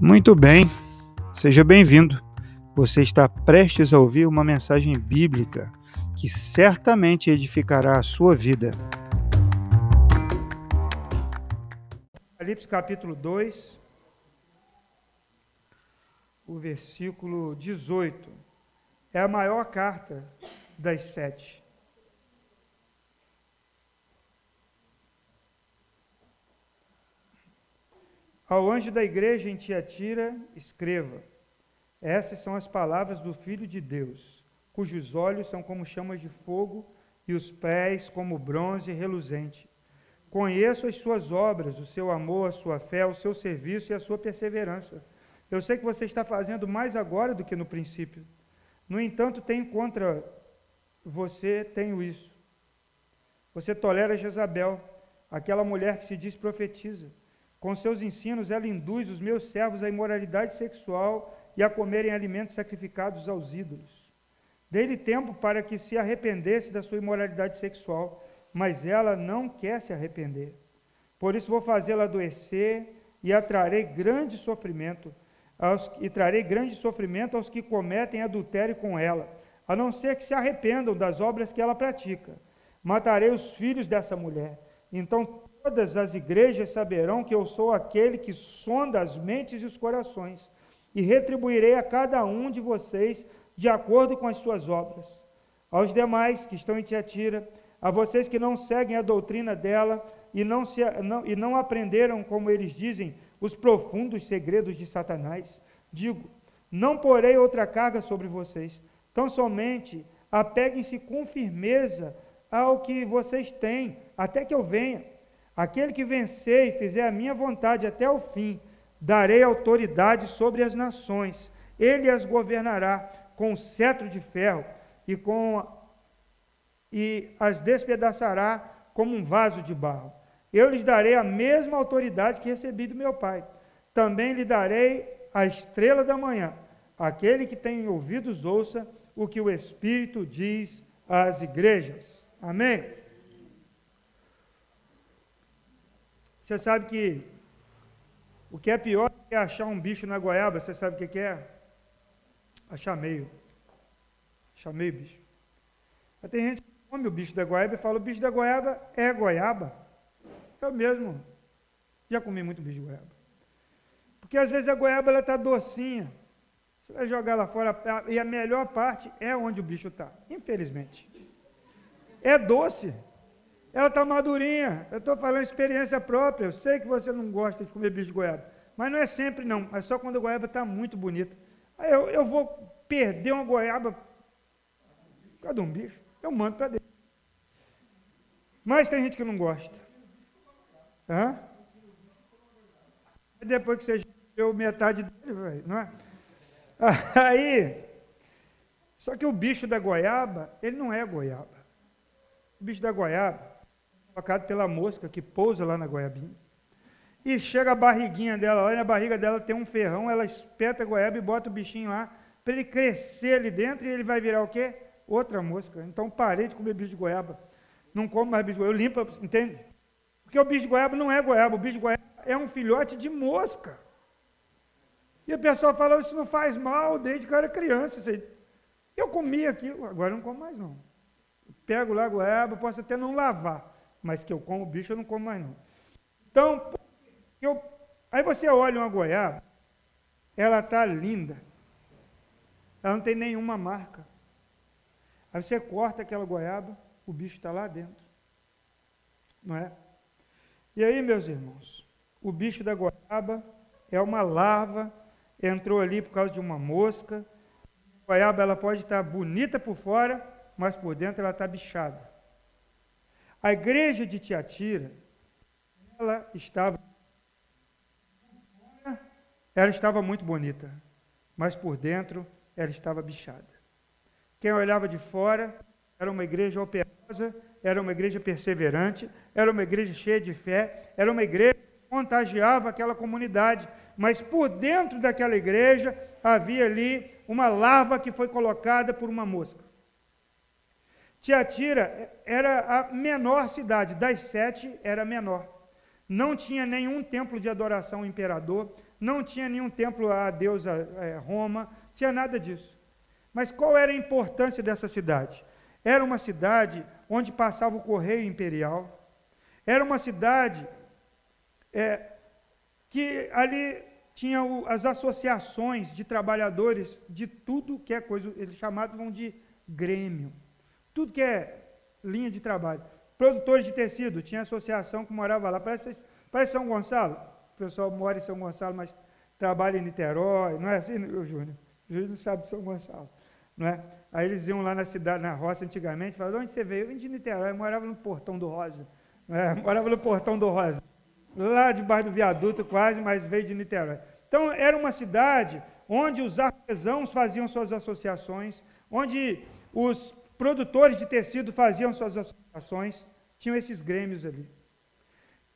Muito bem, seja bem-vindo. Você está prestes a ouvir uma mensagem bíblica que certamente edificará a sua vida. Apocalipse capítulo 2, o versículo 18. É a maior carta das sete. Ao anjo da igreja em Tiatira, escreva: Essas são as palavras do Filho de Deus, cujos olhos são como chamas de fogo e os pés como bronze reluzente. Conheço as suas obras, o seu amor, a sua fé, o seu serviço e a sua perseverança. Eu sei que você está fazendo mais agora do que no princípio. No entanto, tenho contra você, tenho isso. Você tolera Jezabel, aquela mulher que se diz profetiza. Com seus ensinos, ela induz os meus servos à imoralidade sexual e a comerem alimentos sacrificados aos ídolos. Dei-lhe tempo para que se arrependesse da sua imoralidade sexual, mas ela não quer se arrepender. Por isso vou fazê-la adoecer e atrarei grande sofrimento aos, e trarei grande sofrimento aos que cometem adultério com ela, a não ser que se arrependam das obras que ela pratica. Matarei os filhos dessa mulher. Então Todas as igrejas saberão que eu sou aquele que sonda as mentes e os corações, e retribuirei a cada um de vocês de acordo com as suas obras. Aos demais que estão em Tiatira, a vocês que não seguem a doutrina dela e não, se, não, e não aprenderam, como eles dizem, os profundos segredos de Satanás, digo: não porei outra carga sobre vocês, tão somente apeguem-se com firmeza ao que vocês têm, até que eu venha. Aquele que vencer e fizer a minha vontade até o fim, darei autoridade sobre as nações. Ele as governará com cetro de ferro e com e as despedaçará como um vaso de barro. Eu lhes darei a mesma autoridade que recebi do meu Pai. Também lhe darei a estrela da manhã. Aquele que tem ouvidos ouça o que o Espírito diz às igrejas. Amém. Você sabe que o que é pior é achar um bicho na goiaba, você sabe o que é? Achar meio. Achar meio bicho. Mas tem gente que come o bicho da goiaba e fala, o bicho da goiaba é goiaba. Eu mesmo já comi muito bicho de goiaba. Porque às vezes a goiaba ela está docinha. Você vai jogar lá fora e a melhor parte é onde o bicho está, infelizmente. É doce. Ela está madurinha. Eu estou falando experiência própria. Eu sei que você não gosta de comer bicho de goiaba. Mas não é sempre, não. É só quando a goiaba está muito bonita. Aí eu, eu vou perder uma goiaba por causa de um bicho. Eu mando para dentro. Mas tem gente que não gosta. Hã? Depois que você deu metade dele, não é? Aí, só que o bicho da goiaba, ele não é goiaba. O bicho da goiaba, provocado pela mosca que pousa lá na goiabinha. E chega a barriguinha dela, olha, a barriga dela tem um ferrão, ela espeta a goiaba e bota o bichinho lá, para ele crescer ali dentro e ele vai virar o quê? Outra mosca. Então parei de comer bicho de goiaba. Não como mais bicho de goiaba, eu limpo, entende? Porque o bicho de goiaba não é goiaba, o bicho de goiaba é um filhote de mosca. E o pessoal fala, isso não faz mal desde que eu era criança. Eu comia aquilo, agora não como mais não. Pego lá a goiaba, posso até não lavar mas que eu como bicho, eu não como mais não. Então, eu, aí você olha uma goiaba, ela está linda, ela não tem nenhuma marca. Aí você corta aquela goiaba, o bicho está lá dentro. Não é? E aí, meus irmãos, o bicho da goiaba é uma larva, entrou ali por causa de uma mosca. A goiaba ela pode estar bonita por fora, mas por dentro ela está bichada. A igreja de Tiatira, ela estava ela estava muito bonita, mas por dentro ela estava bichada. Quem olhava de fora era uma igreja operosa, era uma igreja perseverante, era uma igreja cheia de fé, era uma igreja que contagiava aquela comunidade, mas por dentro daquela igreja havia ali uma larva que foi colocada por uma mosca. Tiatira era a menor cidade, das sete era a menor. Não tinha nenhum templo de adoração ao imperador, não tinha nenhum templo a deusa é, Roma, tinha nada disso. Mas qual era a importância dessa cidade? Era uma cidade onde passava o correio imperial, era uma cidade é, que ali tinha o, as associações de trabalhadores de tudo que é coisa, eles chamavam de grêmio, tudo que é linha de trabalho. Produtores de tecido, tinha associação que morava lá, parece, parece São Gonçalo, o pessoal mora em São Gonçalo, mas trabalha em Niterói, não é assim, Júnior? O Júnior não sabe de São Gonçalo, não é? Aí eles iam lá na cidade, na roça antigamente, falavam, onde você veio? Eu vim de Niterói, eu morava no portão do Rosa, é, morava no portão do Rosa, lá debaixo do viaduto quase, mas veio de Niterói. Então era uma cidade onde os artesãos faziam suas associações, onde os produtores de tecido faziam suas associações, tinham esses grêmios ali.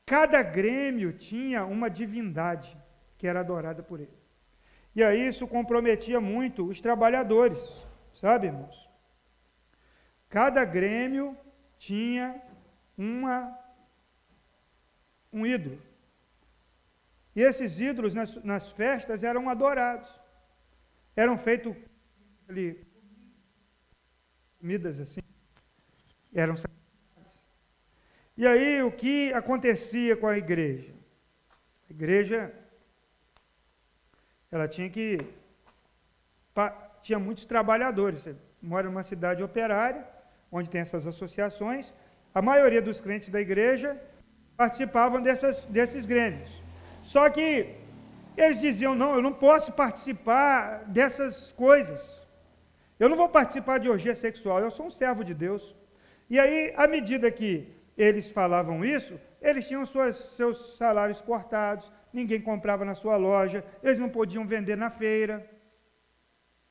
Cada grêmio tinha uma divindade que era adorada por ele. E aí isso comprometia muito os trabalhadores, sabe, irmãos? Cada grêmio tinha uma um ídolo. E esses ídolos nas, nas festas eram adorados. Eram feitos ali comidas assim, eram sacrificadas. E aí o que acontecia com a igreja? A igreja ela tinha que tinha muitos trabalhadores. Você mora numa cidade operária, onde tem essas associações. A maioria dos crentes da igreja participavam dessas, desses grêmios. Só que eles diziam: não, eu não posso participar dessas coisas. Eu não vou participar de orgia sexual, eu sou um servo de Deus. E aí, à medida que eles falavam isso, eles tinham suas, seus salários cortados, ninguém comprava na sua loja, eles não podiam vender na feira,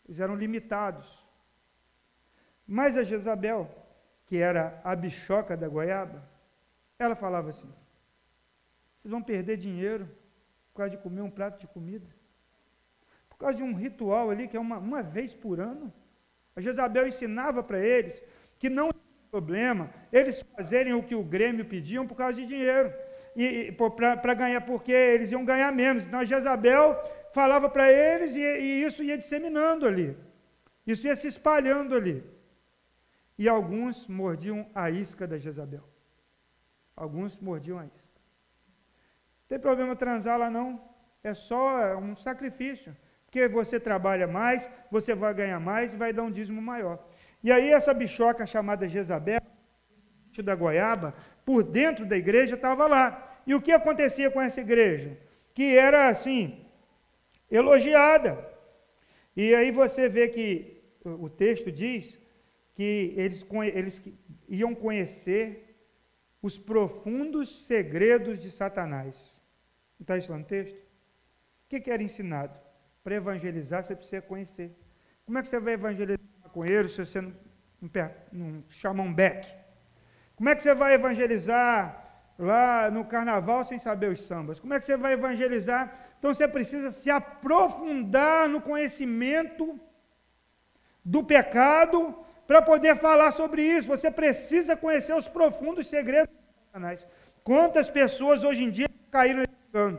eles eram limitados. Mas a Jezabel, que era a bichoca da goiaba, ela falava assim: vocês vão perder dinheiro por causa de comer um prato de comida, por causa de um ritual ali que é uma, uma vez por ano. A Jezabel ensinava para eles que não tinha problema eles fazerem o que o Grêmio pediam por causa de dinheiro. E, para ganhar, porque eles iam ganhar menos. Então a Jezabel falava para eles e, e isso ia disseminando ali. Isso ia se espalhando ali. E alguns mordiam a isca da Jezabel. Alguns mordiam a isca. Não tem problema transar lá não. É só um sacrifício. Porque você trabalha mais, você vai ganhar mais e vai dar um dízimo maior. E aí essa bichoca chamada Jezabel, da goiaba, por dentro da igreja estava lá. E o que acontecia com essa igreja? Que era assim, elogiada. E aí você vê que o texto diz que eles, eles iam conhecer os profundos segredos de Satanás. Não está isso lá no texto? O que, que era ensinado? Para evangelizar, você precisa conhecer. Como é que você vai evangelizar com ele se você não, não, não chama um beck? Como é que você vai evangelizar lá no carnaval sem saber os sambas? Como é que você vai evangelizar? Então você precisa se aprofundar no conhecimento do pecado para poder falar sobre isso. Você precisa conhecer os profundos segredos de Satanás. Quantas pessoas hoje em dia caíram nesse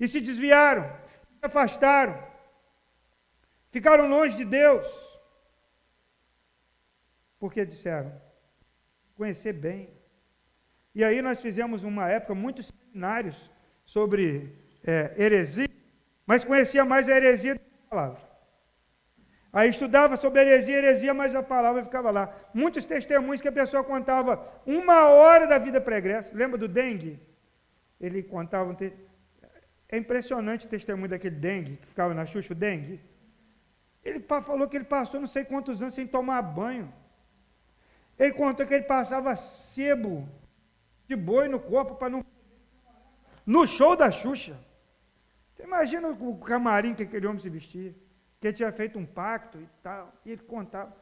e se desviaram? Afastaram, ficaram longe de Deus, porque disseram, conhecer bem. E aí nós fizemos uma época muitos seminários sobre é, heresia, mas conhecia mais a heresia do que a palavra. Aí estudava sobre heresia, heresia, mas a palavra ficava lá. Muitos testemunhos que a pessoa contava uma hora da vida pregressa. Lembra do dengue? Ele contava um te... É impressionante o testemunho daquele dengue, que ficava na Xuxa, o dengue. Ele falou que ele passou não sei quantos anos sem tomar banho. Ele contou que ele passava sebo de boi no corpo para não. No show da Xuxa. Imagina o camarim que aquele homem se vestia. Que ele tinha feito um pacto e tal. E ele contava.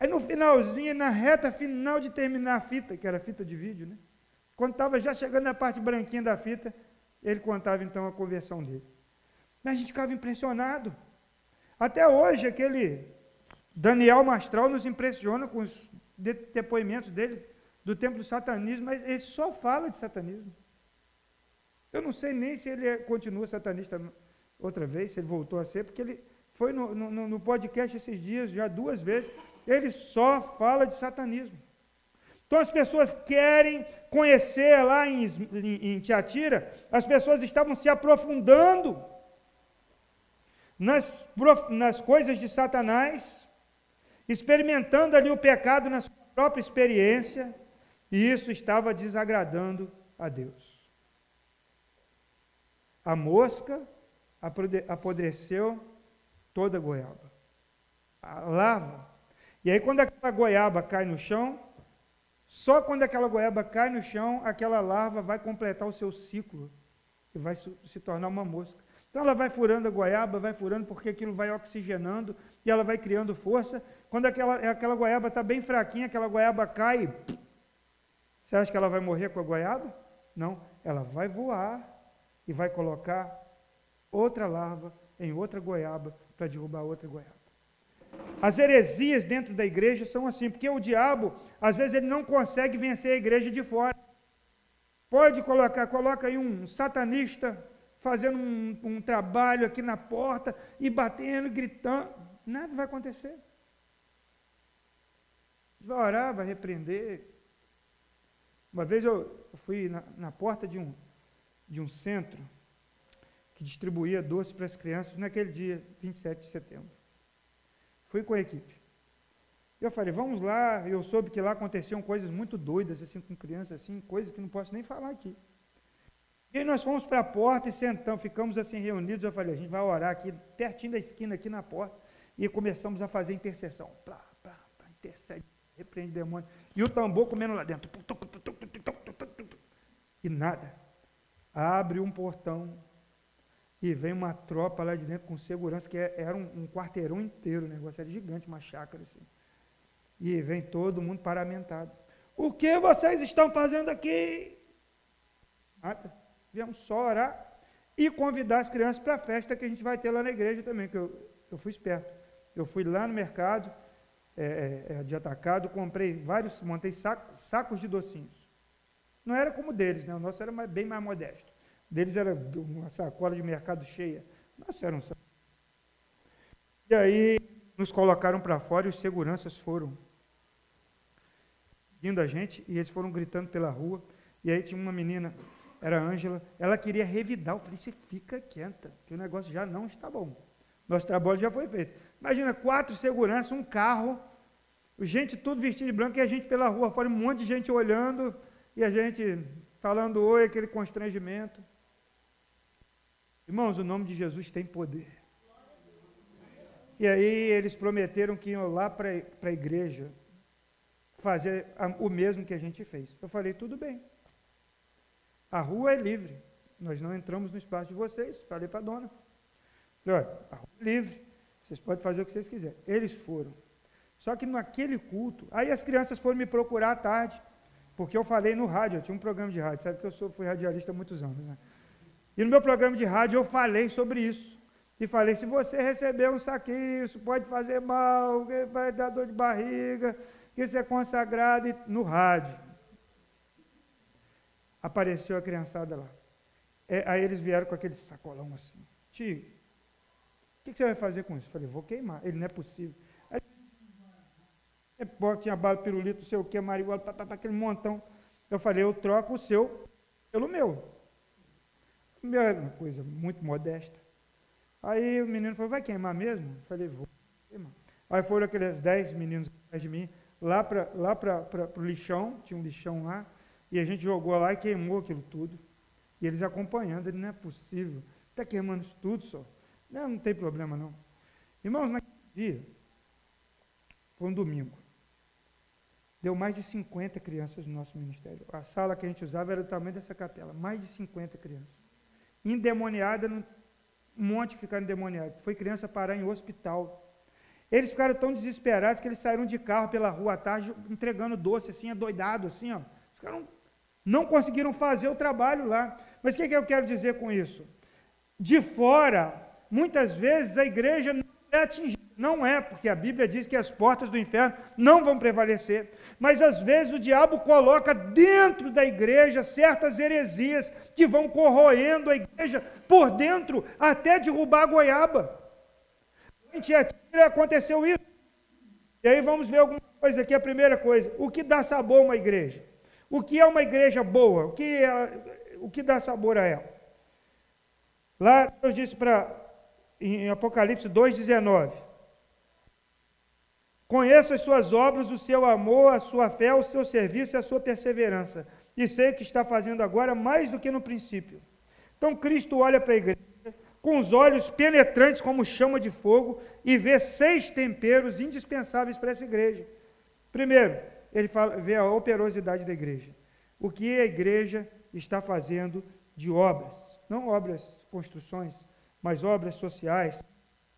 Aí no finalzinho, na reta final de terminar a fita, que era fita de vídeo, né? Quando estava já chegando na parte branquinha da fita, ele contava então a conversão dele. Mas a gente ficava impressionado. Até hoje, aquele Daniel Mastral nos impressiona com os depoimentos dele do tempo do satanismo, mas ele só fala de satanismo. Eu não sei nem se ele é, continua satanista outra vez, se ele voltou a ser, porque ele foi no, no, no podcast esses dias, já duas vezes, ele só fala de satanismo. Então as pessoas querem conhecer lá em, em, em Tiatira, as pessoas estavam se aprofundando nas, nas coisas de Satanás, experimentando ali o pecado na sua própria experiência, e isso estava desagradando a Deus. A mosca apodreceu toda a goiaba. A larva. E aí, quando aquela goiaba cai no chão, só quando aquela goiaba cai no chão, aquela larva vai completar o seu ciclo e vai se tornar uma mosca. Então ela vai furando a goiaba, vai furando porque aquilo vai oxigenando e ela vai criando força. Quando aquela, aquela goiaba está bem fraquinha, aquela goiaba cai, você acha que ela vai morrer com a goiaba? Não, ela vai voar e vai colocar outra larva em outra goiaba para derrubar outra goiaba. As heresias dentro da igreja são assim, porque o diabo, às vezes, ele não consegue vencer a igreja de fora. Pode colocar, coloca aí um satanista fazendo um, um trabalho aqui na porta e batendo, gritando, nada vai acontecer. Vai orar, vai repreender. Uma vez eu fui na, na porta de um, de um centro que distribuía doce para as crianças naquele dia, 27 de setembro. Fui com a equipe. Eu falei, vamos lá. Eu soube que lá aconteciam coisas muito doidas assim com crianças, assim, coisas que não posso nem falar aqui. E aí nós fomos para a porta e sentamos, ficamos assim reunidos. Eu falei, a gente vai orar aqui, pertinho da esquina, aqui na porta. E começamos a fazer intercessão. Plá, plá, plá, intercede, repreende demônio. E o tambor comendo lá dentro. E nada. Abre um portão e vem uma tropa lá de dentro com segurança, que é, era um, um quarteirão inteiro, o negócio era gigante, uma chácara assim. E vem todo mundo paramentado. O que vocês estão fazendo aqui? Nada. Viemos só orar e convidar as crianças para a festa que a gente vai ter lá na igreja também, que eu, eu fui esperto. Eu fui lá no mercado é, é, é de atacado, comprei vários, montei saco, sacos de docinhos. Não era como deles, né? o nosso era mais, bem mais modesto deles era uma sacola de mercado cheia. Nossa, era um E aí nos colocaram para fora e os seguranças foram indo a gente e eles foram gritando pela rua. E aí tinha uma menina, era Ângela, ela queria revidar. Eu falei, você fica quieta, que o negócio já não está bom. Nosso trabalho já foi feito. Imagina, quatro seguranças, um carro, gente tudo vestido de branco e a gente pela rua fora, um monte de gente olhando e a gente falando oi, aquele constrangimento. Irmãos, o nome de Jesus tem poder. E aí eles prometeram que iam lá para a igreja fazer o mesmo que a gente fez. Eu falei, tudo bem. A rua é livre. Nós não entramos no espaço de vocês. Falei para a dona. Falei, olha, a rua é livre. Vocês podem fazer o que vocês quiserem. Eles foram. Só que naquele culto, aí as crianças foram me procurar à tarde, porque eu falei no rádio, eu tinha um programa de rádio, sabe que eu sou, fui radialista há muitos anos, né? E no meu programa de rádio eu falei sobre isso. E falei, se você receber um saquinho, isso pode fazer mal, vai dar dor de barriga, isso é consagrado no rádio. Apareceu a criançada lá. É, aí eles vieram com aquele sacolão assim. Tio, o que, que, você vai fazer com isso? Eu falei, vou queimar. Ele não é possível. Aí, tinha bala, pirulito, não sei o que, marihuana, aquele montão. Eu falei, eu troco o seu pelo meu. Uma coisa muito modesta. Aí o menino falou, vai queimar mesmo? Eu falei, vou queimar. Aí foram aqueles dez meninos atrás de mim, lá para lá o lixão, tinha um lixão lá, e a gente jogou lá e queimou aquilo tudo. E eles acompanhando, ele não é possível. Está queimando isso tudo só. Não, não tem problema não. Irmãos, naquele dia, foi um domingo. Deu mais de 50 crianças no nosso ministério. A sala que a gente usava era do tamanho dessa capela, mais de 50 crianças endemoniada, um monte ficaram endemoniados. Foi criança parar em hospital. Eles ficaram tão desesperados que eles saíram de carro pela rua à tarde, entregando doce, assim, adoidado, assim, ó. Ficaram, não conseguiram fazer o trabalho lá. Mas o que, que eu quero dizer com isso? De fora, muitas vezes a igreja não é atingida Não é, porque a Bíblia diz que as portas do inferno não vão prevalecer. Mas às vezes o diabo coloca dentro da igreja certas heresias que vão corroendo a igreja por dentro até derrubar a goiaba. Em Tiatira aconteceu isso. E aí vamos ver alguma coisa aqui. A primeira coisa: o que dá sabor a uma igreja? O que é uma igreja boa? O que, é, o que dá sabor a ela? Lá Deus disse para em Apocalipse 2,19: Conheço as suas obras, o seu amor, a sua fé, o seu serviço e a sua perseverança. E sei que está fazendo agora mais do que no princípio. Então Cristo olha para a igreja com os olhos penetrantes como chama de fogo e vê seis temperos indispensáveis para essa igreja. Primeiro, ele fala, vê a operosidade da igreja. O que a igreja está fazendo de obras, não obras, construções, mas obras sociais,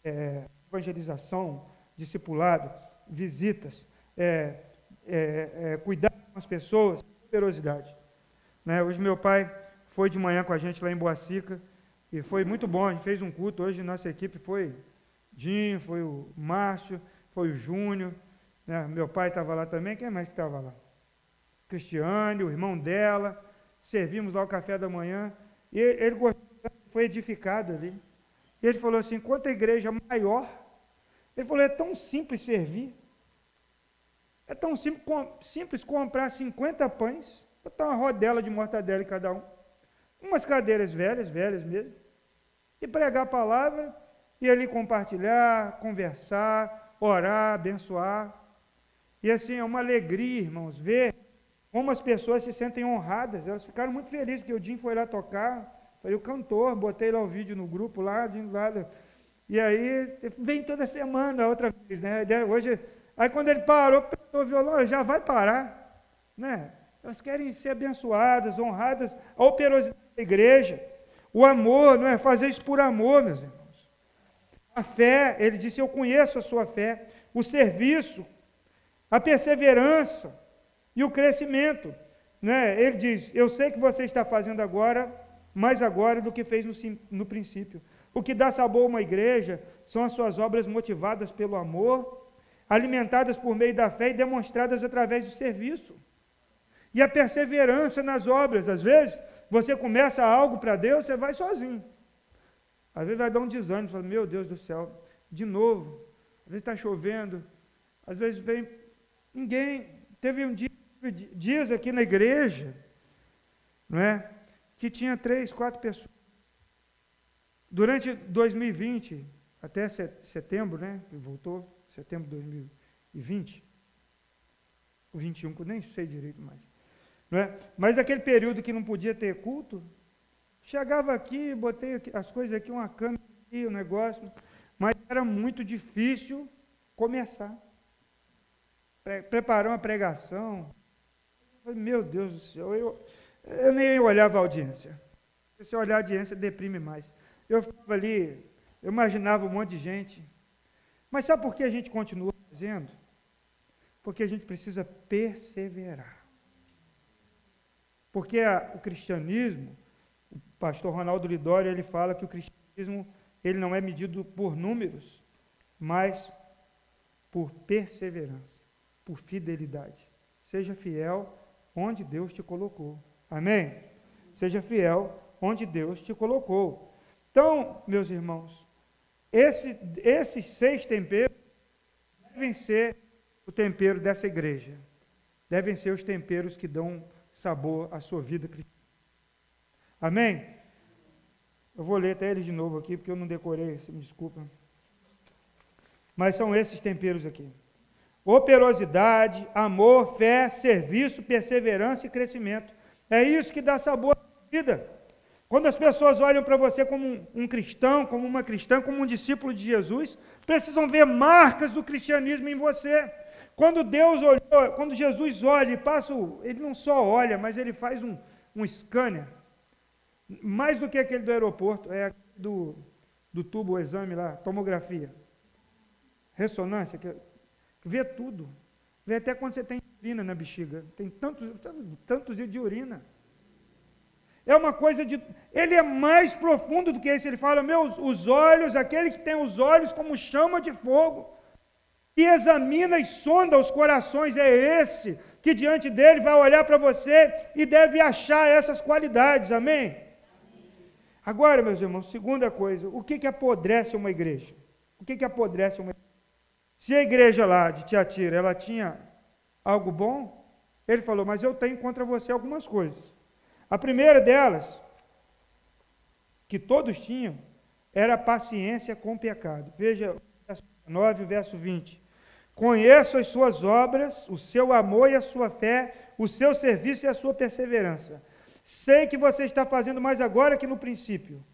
é, evangelização, discipulado, visitas, é, é, é, cuidar com as pessoas, operosidade. Né? Hoje meu pai foi de manhã com a gente lá em Boacica e foi muito bom. A gente fez um culto hoje, nossa equipe foi Dinho, foi o Márcio, foi o Júnior, né? meu pai estava lá também. Quem mais que estava lá? Cristiane, o irmão dela. Servimos lá o café da manhã e ele gostou, foi edificado ali. E ele falou assim: quanto a igreja maior, ele falou: é tão simples servir. É tão simples, simples comprar 50 pães, botar uma rodela de mortadela em cada um, umas cadeiras velhas, velhas mesmo, e pregar a palavra, e ali compartilhar, conversar, orar, abençoar. E assim, é uma alegria, irmãos, ver como as pessoas se sentem honradas. Elas ficaram muito felizes, porque o Jim foi lá tocar, foi o cantor, botei lá o vídeo no grupo lá, de lá. E aí, vem toda semana, outra vez, né? Hoje, aí quando ele parou, o violão, já vai parar, né? Elas querem ser abençoadas, honradas, a operosidade da igreja, o amor, não é? Fazer isso por amor, meus irmãos. A fé, ele disse, eu conheço a sua fé, o serviço, a perseverança e o crescimento. Né? Ele diz, eu sei que você está fazendo agora, mais agora do que fez no, no princípio. O que dá sabor a uma igreja são as suas obras motivadas pelo amor, alimentadas por meio da fé e demonstradas através do serviço. E a perseverança nas obras. Às vezes, você começa algo para Deus, você vai sozinho. Às vezes vai dar um desânimo, fala, meu Deus do céu, de novo. Às vezes está chovendo, às vezes vem ninguém. Teve um dia, dias aqui na igreja, não é? Que tinha três, quatro pessoas. Durante 2020, até setembro, né? Que voltou, setembro de 2020, o 21, nem sei direito mais. Não é? Mas naquele período que não podia ter culto, chegava aqui, botei as coisas aqui, uma câmera aqui, um negócio, mas era muito difícil começar. Pre preparar uma pregação. Meu Deus do céu, eu, eu nem olhava a audiência. Se olhar a audiência, deprime mais. Eu ficava ali, eu imaginava um monte de gente. Mas sabe por que a gente continua fazendo? Porque a gente precisa perseverar. Porque a, o cristianismo, o pastor Ronaldo Lidório, ele fala que o cristianismo ele não é medido por números, mas por perseverança, por fidelidade. Seja fiel onde Deus te colocou. Amém? Seja fiel onde Deus te colocou. Então, meus irmãos, esse, esses seis temperos devem ser o tempero dessa igreja. Devem ser os temperos que dão sabor à sua vida cristã. Amém? Eu vou ler até eles de novo aqui, porque eu não decorei, me desculpa. Mas são esses temperos aqui: operosidade, amor, fé, serviço, perseverança e crescimento. É isso que dá sabor à vida. Quando as pessoas olham para você como um, cristão, como uma cristã, como um discípulo de Jesus, precisam ver marcas do cristianismo em você. Quando Deus olhou, quando Jesus olha e passa, ele não só olha, mas ele faz um, um scanner, mais do que aquele do aeroporto, é do, do tubo, o exame lá, tomografia, ressonância, que, que vê tudo, vê até quando você tem urina na bexiga, tem tantos, tantos, tantos de urina. É uma coisa de. Ele é mais profundo do que isso. Ele fala: Meus os olhos, aquele que tem os olhos como chama de fogo, e examina e sonda os corações, é esse que diante dele vai olhar para você e deve achar essas qualidades. Amém? Agora, meus irmãos, segunda coisa: o que, que apodrece uma igreja? O que, que apodrece uma igreja? Se a igreja lá de Tiatira, ela tinha algo bom, ele falou, mas eu tenho contra você algumas coisas. A primeira delas, que todos tinham, era a paciência com o pecado. Veja, verso 9, verso 20. Conheço as suas obras, o seu amor e a sua fé, o seu serviço e a sua perseverança. Sei que você está fazendo mais agora que no princípio.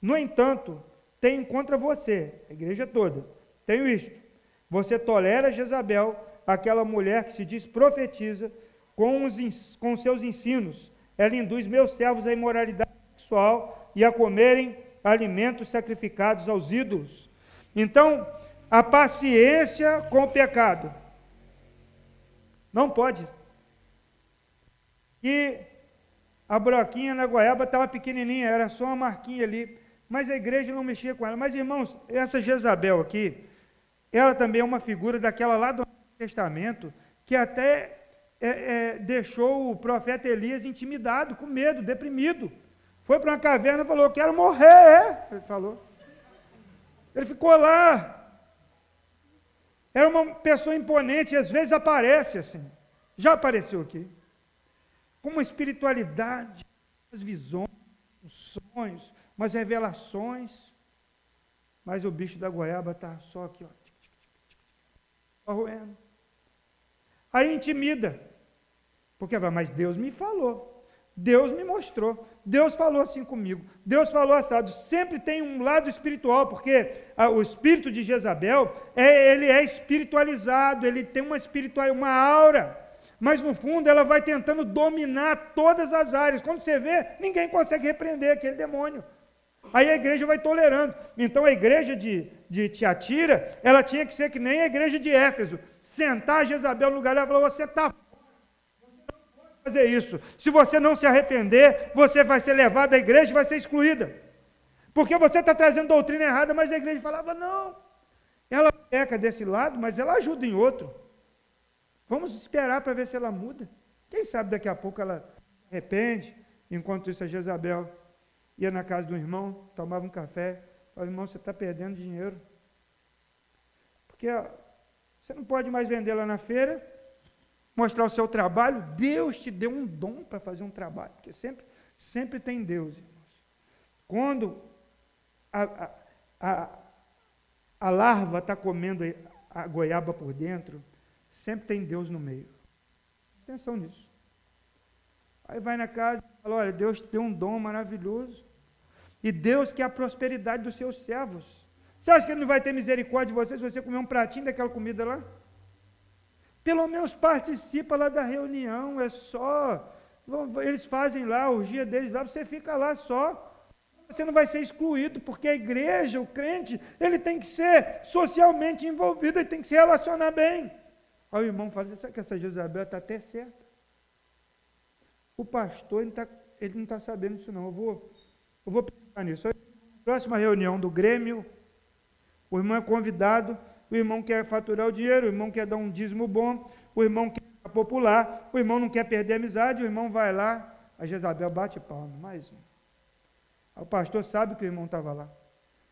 No entanto, tenho contra você, a igreja toda, tenho isto. Você tolera Jezabel, aquela mulher que se diz profetiza, com os, com seus ensinos. Ela induz meus servos à imoralidade sexual e a comerem alimentos sacrificados aos ídolos. Então, a paciência com o pecado. Não pode. E a broquinha na goiaba estava pequenininha, era só uma marquinha ali. Mas a igreja não mexia com ela. Mas, irmãos, essa Jezabel aqui, ela também é uma figura daquela lá do Testamento, que até é, é, deixou o profeta Elias intimidado, com medo, deprimido. Foi para uma caverna e falou: Quero morrer. É. Ele falou. Ele ficou lá. Era uma pessoa imponente, e às vezes aparece assim. Já apareceu aqui. Com uma espiritualidade, as visões, os sonhos, umas revelações. Mas o bicho da goiaba está só aqui, ó. Só roendo. Aí intimida. Porque vai, mas Deus me falou. Deus me mostrou. Deus falou assim comigo. Deus falou assado. Sempre tem um lado espiritual, porque a, o espírito de Jezabel, é, ele é espiritualizado, ele tem uma espiritual, uma aura. Mas no fundo ela vai tentando dominar todas as áreas. Quando você vê, ninguém consegue repreender aquele demônio. Aí a igreja vai tolerando. Então a igreja de, de Tiatira, ela tinha que ser que nem a igreja de Éfeso sentar Jezabel no lugar e falou: Você está fazer isso. Se você não se arrepender, você vai ser levado da igreja e vai ser excluída. Porque você está trazendo doutrina errada, mas a igreja falava: não. Ela peca desse lado, mas ela ajuda em outro. Vamos esperar para ver se ela muda. Quem sabe daqui a pouco ela arrepende. Enquanto isso, a Jezabel ia na casa do irmão, tomava um café. Falava: irmão, você está perdendo dinheiro. Porque você não pode mais vender lá na feira, mostrar o seu trabalho. Deus te deu um dom para fazer um trabalho, porque sempre, sempre tem Deus, irmãos. Quando a, a, a, a larva está comendo a goiaba por dentro, sempre tem Deus no meio. Atenção nisso. Aí vai na casa e fala: olha, Deus te deu um dom maravilhoso. E Deus quer a prosperidade dos seus servos. Você acha que ele não vai ter misericórdia de você se você comer um pratinho daquela comida lá? Pelo menos participa lá da reunião, é só. Eles fazem lá, o dia deles lá, você fica lá só. Você não vai ser excluído, porque a igreja, o crente, ele tem que ser socialmente envolvido, ele tem que se relacionar bem. Aí o irmão fala, sabe que essa Jezabel está até certa? O pastor, ele, tá, ele não está sabendo disso não, eu vou, eu vou pensar nisso. Próxima reunião do Grêmio, o irmão é convidado, o irmão quer faturar o dinheiro, o irmão quer dar um dízimo bom, o irmão quer ficar popular, o irmão não quer perder a amizade, o irmão vai lá, a Jezabel bate palma, mais um. O pastor sabe que o irmão estava lá.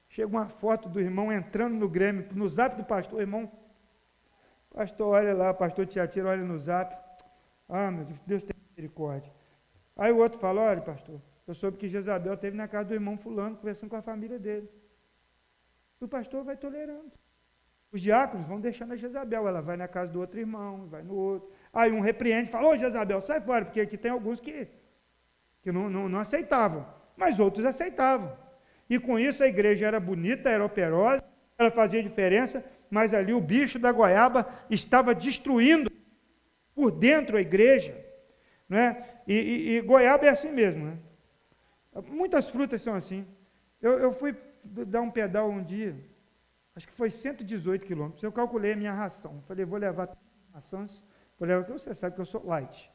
Chega uma foto do irmão entrando no Grêmio, no zap do pastor, o irmão, pastor, olha lá, pastor Tiatira olha no zap, ah, meu Deus, Deus tem misericórdia. Aí o outro fala, olha, pastor, eu soube que Jezabel esteve na casa do irmão fulano, conversando com a família dele. O pastor vai tolerando. Os diáconos vão deixando a Jezabel, ela vai na casa do outro irmão, vai no outro. Aí um repreende, fala, ô Jezabel, sai fora, porque aqui tem alguns que, que não, não, não aceitavam, mas outros aceitavam. E com isso a igreja era bonita, era operosa, ela fazia diferença, mas ali o bicho da goiaba estava destruindo por dentro a igreja. Né? E, e, e goiaba é assim mesmo. Né? Muitas frutas são assim. Eu, eu fui dar um pedal um dia, acho que foi 118 quilômetros. Eu calculei a minha ração. Falei, vou levar rações, vou levar, você sabe que eu sou light,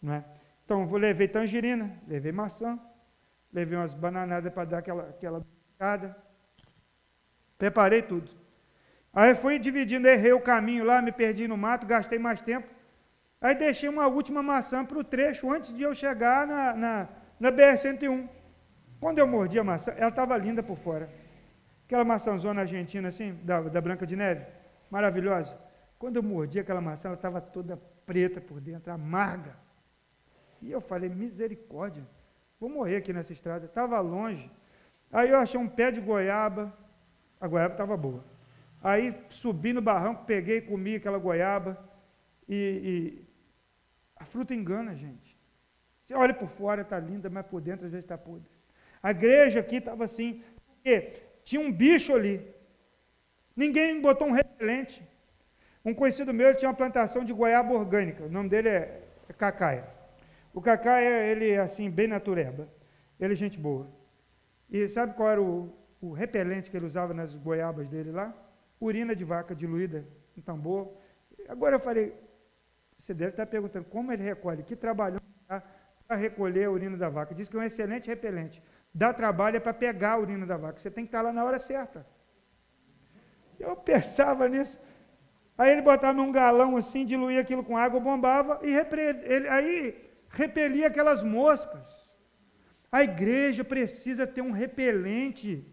não é? Então, vou levei tangerina, levei maçã, levei umas bananadas para dar aquela, aquela picada. Preparei tudo. Aí fui dividindo, errei o caminho lá, me perdi no mato, gastei mais tempo. Aí deixei uma última maçã para o trecho antes de eu chegar na, na, na BR-101. Quando eu mordi a maçã, ela estava linda por fora. Aquela maçãzona argentina assim, da, da Branca de Neve, maravilhosa. Quando eu mordi aquela maçã, ela estava toda preta por dentro, amarga. E eu falei, misericórdia, vou morrer aqui nessa estrada. Estava longe. Aí eu achei um pé de goiaba, a goiaba estava boa. Aí subi no barranco, peguei, comi aquela goiaba. E, e a fruta engana, gente. Você olha por fora, está linda, mas por dentro às vezes está podre. A igreja aqui estava assim, porque tinha um bicho ali. Ninguém botou um repelente. Um conhecido meu tinha uma plantação de goiaba orgânica. O nome dele é, é Cacaia. O Cacaia, ele é assim, bem natureba. Ele é gente boa. E sabe qual era o, o repelente que ele usava nas goiabas dele lá? Urina de vaca diluída em tambor. Agora eu falei, você deve estar perguntando como ele recolhe, que trabalhão para recolher a urina da vaca. Diz que é um excelente repelente. Dá trabalho é para pegar a urina da vaca. Você tem que estar lá na hora certa. Eu pensava nisso. Aí ele botava num galão assim, diluía aquilo com água, bombava e repre... ele... aí repelia aquelas moscas. A igreja precisa ter um repelente.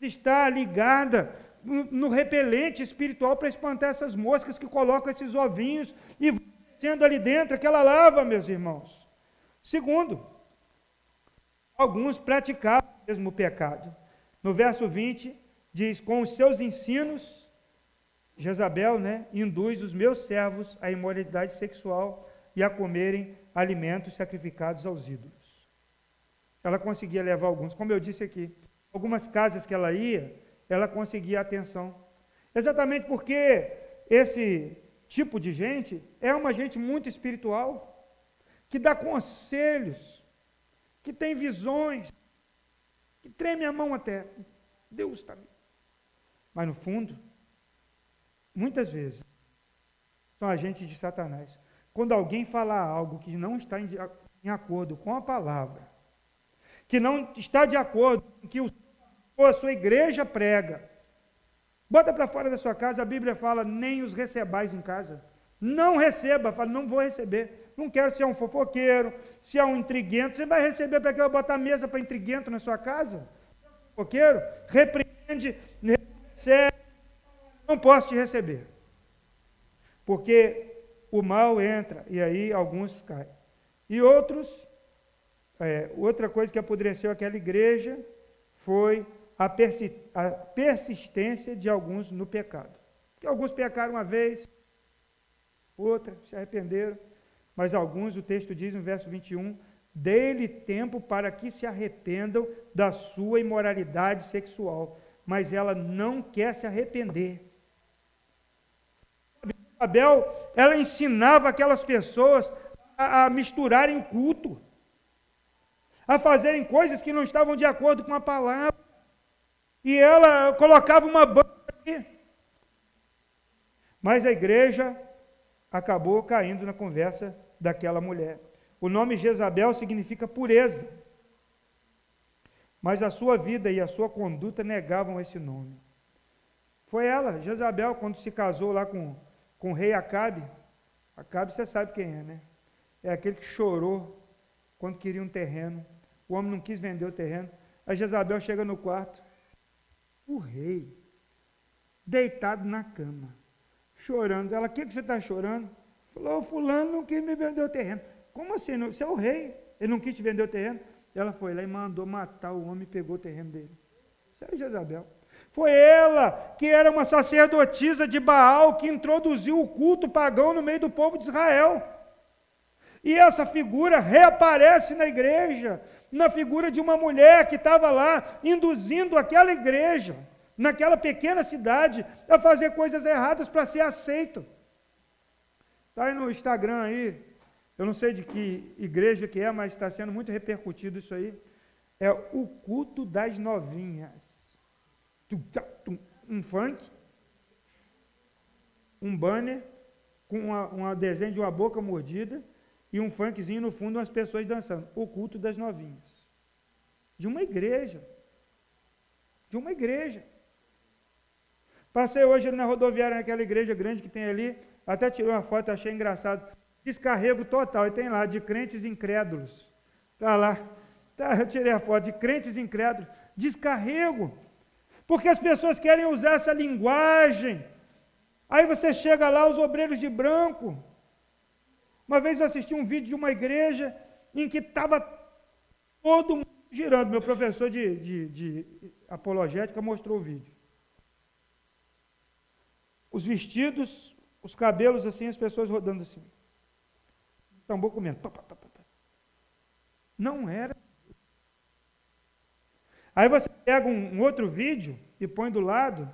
Está ligada no repelente espiritual para espantar essas moscas que colocam esses ovinhos e sendo ali dentro aquela lava, meus irmãos. Segundo, alguns praticavam o mesmo pecado. No verso 20 diz: "Com os seus ensinos Jezabel, né, induz os meus servos à imoralidade sexual e a comerem alimentos sacrificados aos ídolos." Ela conseguia levar alguns, como eu disse aqui, algumas casas que ela ia, ela conseguia atenção. Exatamente porque esse tipo de gente é uma gente muito espiritual, que dá conselhos, que tem visões, que treme a mão até. Deus está. Mas no fundo, muitas vezes, são agentes de Satanás. Quando alguém falar algo que não está em, em acordo com a palavra, que não está de acordo com que o ou a sua igreja prega. Bota para fora da sua casa, a Bíblia fala, nem os recebais em casa. Não receba, fala, não vou receber. Não quero ser um fofoqueiro, se é um intriguento. Você vai receber para que eu botar mesa para intriguento na sua casa? Fofoqueiro? Repreende. Não posso te receber. Porque o mal entra e aí alguns caem. E outros, é, outra coisa que apodreceu aquela igreja foi a, persi a persistência de alguns no pecado. Que alguns pecaram uma vez, outra, se arrependeram, mas alguns, o texto diz no verso 21, dê-lhe tempo para que se arrependam da sua imoralidade sexual, mas ela não quer se arrepender. Abel, ela ensinava aquelas pessoas a, a misturarem culto, a fazerem coisas que não estavam de acordo com a palavra e ela colocava uma banca aqui. Mas a igreja acabou caindo na conversa daquela mulher. O nome Jezabel significa pureza. Mas a sua vida e a sua conduta negavam esse nome. Foi ela, Jezabel, quando se casou lá com, com o rei Acabe. Acabe você sabe quem é, né? É aquele que chorou quando queria um terreno. O homem não quis vender o terreno. A Jezabel chega no quarto o rei, deitado na cama, chorando. Ela, o que, que você está chorando? Falou, fulano não quis me vender o terreno. Como assim? Você é o rei, ele não quis te vender o terreno? Ela foi lá e mandou matar o homem e pegou o terreno dele. Isso é Jezabel. Foi ela que era uma sacerdotisa de Baal que introduziu o culto pagão no meio do povo de Israel. E essa figura reaparece na igreja na figura de uma mulher que estava lá induzindo aquela igreja, naquela pequena cidade, a fazer coisas erradas para ser aceito. Está aí no Instagram aí, eu não sei de que igreja que é, mas está sendo muito repercutido isso aí. É o culto das novinhas. Um funk, um banner com uma, uma desenho de uma boca mordida e um funkzinho no fundo, umas pessoas dançando. O culto das novinhas. De uma igreja. De uma igreja. Passei hoje na rodoviária, naquela igreja grande que tem ali, até tirei uma foto, achei engraçado. Descarrego total, e tem lá, de crentes incrédulos. Está lá. Tá, eu tirei a foto de crentes incrédulos. Descarrego. Porque as pessoas querem usar essa linguagem. Aí você chega lá, os obreiros de branco. Uma vez eu assisti um vídeo de uma igreja em que estava todo mundo girando. Meu professor de, de, de apologética mostrou o vídeo. Os vestidos, os cabelos assim, as pessoas rodando assim. Tambor comendo. Não era. Aí você pega um, um outro vídeo e põe do lado,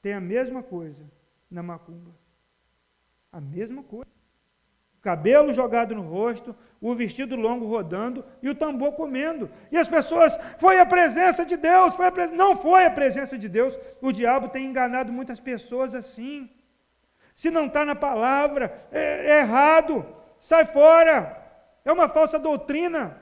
tem a mesma coisa na macumba. A mesma coisa. Cabelo jogado no rosto, o vestido longo rodando e o tambor comendo. E as pessoas, foi a presença de Deus, foi pres... não foi a presença de Deus. O diabo tem enganado muitas pessoas assim. Se não está na palavra, é, é errado, sai fora. É uma falsa doutrina.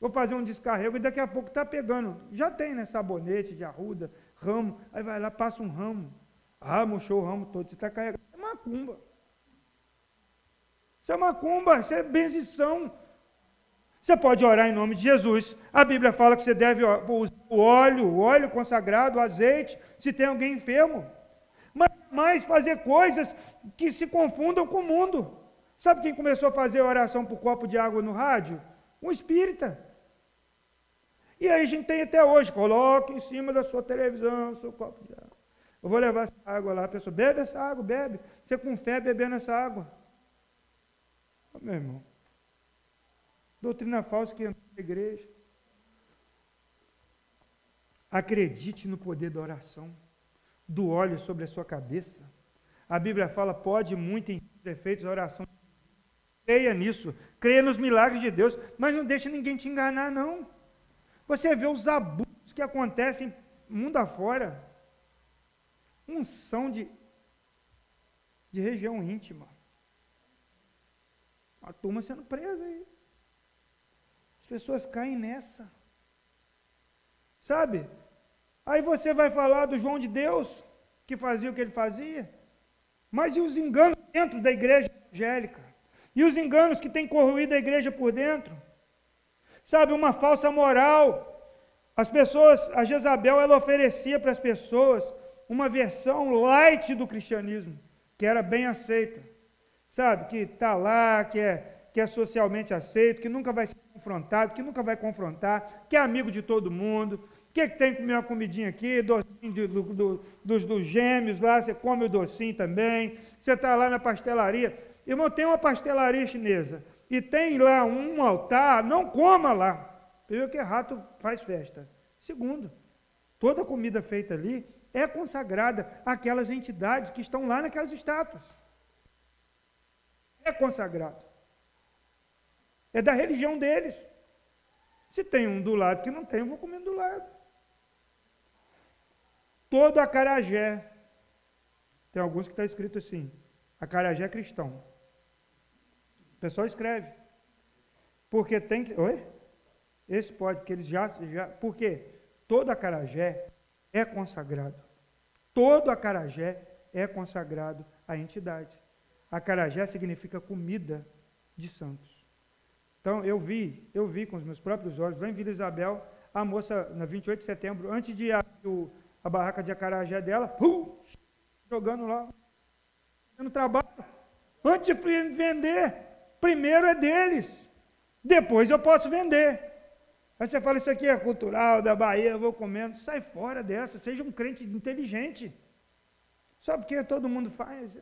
Vou fazer um descarrego e daqui a pouco está pegando. Já tem, né? Sabonete de arruda, ramo. Aí vai lá, passa um ramo. Ah, murchou o ramo todo. Você está carregando. É macumba. Isso é macumba, isso é benzição. Você pode orar em nome de Jesus. A Bíblia fala que você deve usar o óleo, o óleo consagrado, o azeite, se tem alguém enfermo. Mas mais fazer coisas que se confundam com o mundo. Sabe quem começou a fazer oração por copo de água no rádio? Um espírita. E aí a gente tem até hoje, coloque em cima da sua televisão o seu copo de água. Eu vou levar essa água lá, a pessoa, bebe essa água, bebe. Você com fé bebendo essa água. Oh, meu irmão. Doutrina falsa que entrou na igreja. Acredite no poder da oração, do óleo sobre a sua cabeça. A Bíblia fala, pode muito em efeitos a oração. Creia nisso, creia nos milagres de Deus, mas não deixe ninguém te enganar, não. Você vê os abusos que acontecem mundo afora. Unção de, de região íntima. A turma sendo presa aí. As pessoas caem nessa. Sabe? Aí você vai falar do João de Deus, que fazia o que ele fazia. Mas e os enganos dentro da igreja evangélica? E os enganos que têm corroído a igreja por dentro? sabe, uma falsa moral. As pessoas, a Jezabel, ela oferecia para as pessoas uma versão light do cristianismo, que era bem aceita, sabe, que está lá, que é, que é socialmente aceito, que nunca vai ser confrontado, que nunca vai confrontar, que é amigo de todo mundo, que, que tem que comer uma comidinha aqui, docinho de, do, do, dos, dos gêmeos lá, você come o docinho também, você está lá na pastelaria. Irmão, tem uma pastelaria chinesa e tem lá um altar, não coma lá. Primeiro que rato faz festa. Segundo, toda comida feita ali é consagrada àquelas entidades que estão lá naquelas estátuas. É consagrado. É da religião deles. Se tem um do lado que não tem, eu vou comer do lado. Todo acarajé. Tem alguns que está escrito assim: acarajé é cristão. O pessoal escreve. Porque tem que. Oi? Esse pode, que eles já. já porque todo acarajé é consagrado. Todo acarajé é consagrado à entidade. Acarajé significa comida de santos. Então eu vi, eu vi com os meus próprios olhos, lá em Vila Isabel, a moça, na 28 de setembro, antes de abrir o, a barraca de acarajé dela, uh, jogando lá, no trabalho, antes de vender, Primeiro é deles, depois eu posso vender. Aí você fala, isso aqui é cultural da Bahia, eu vou comendo. Sai fora dessa, seja um crente inteligente. Só porque todo mundo faz.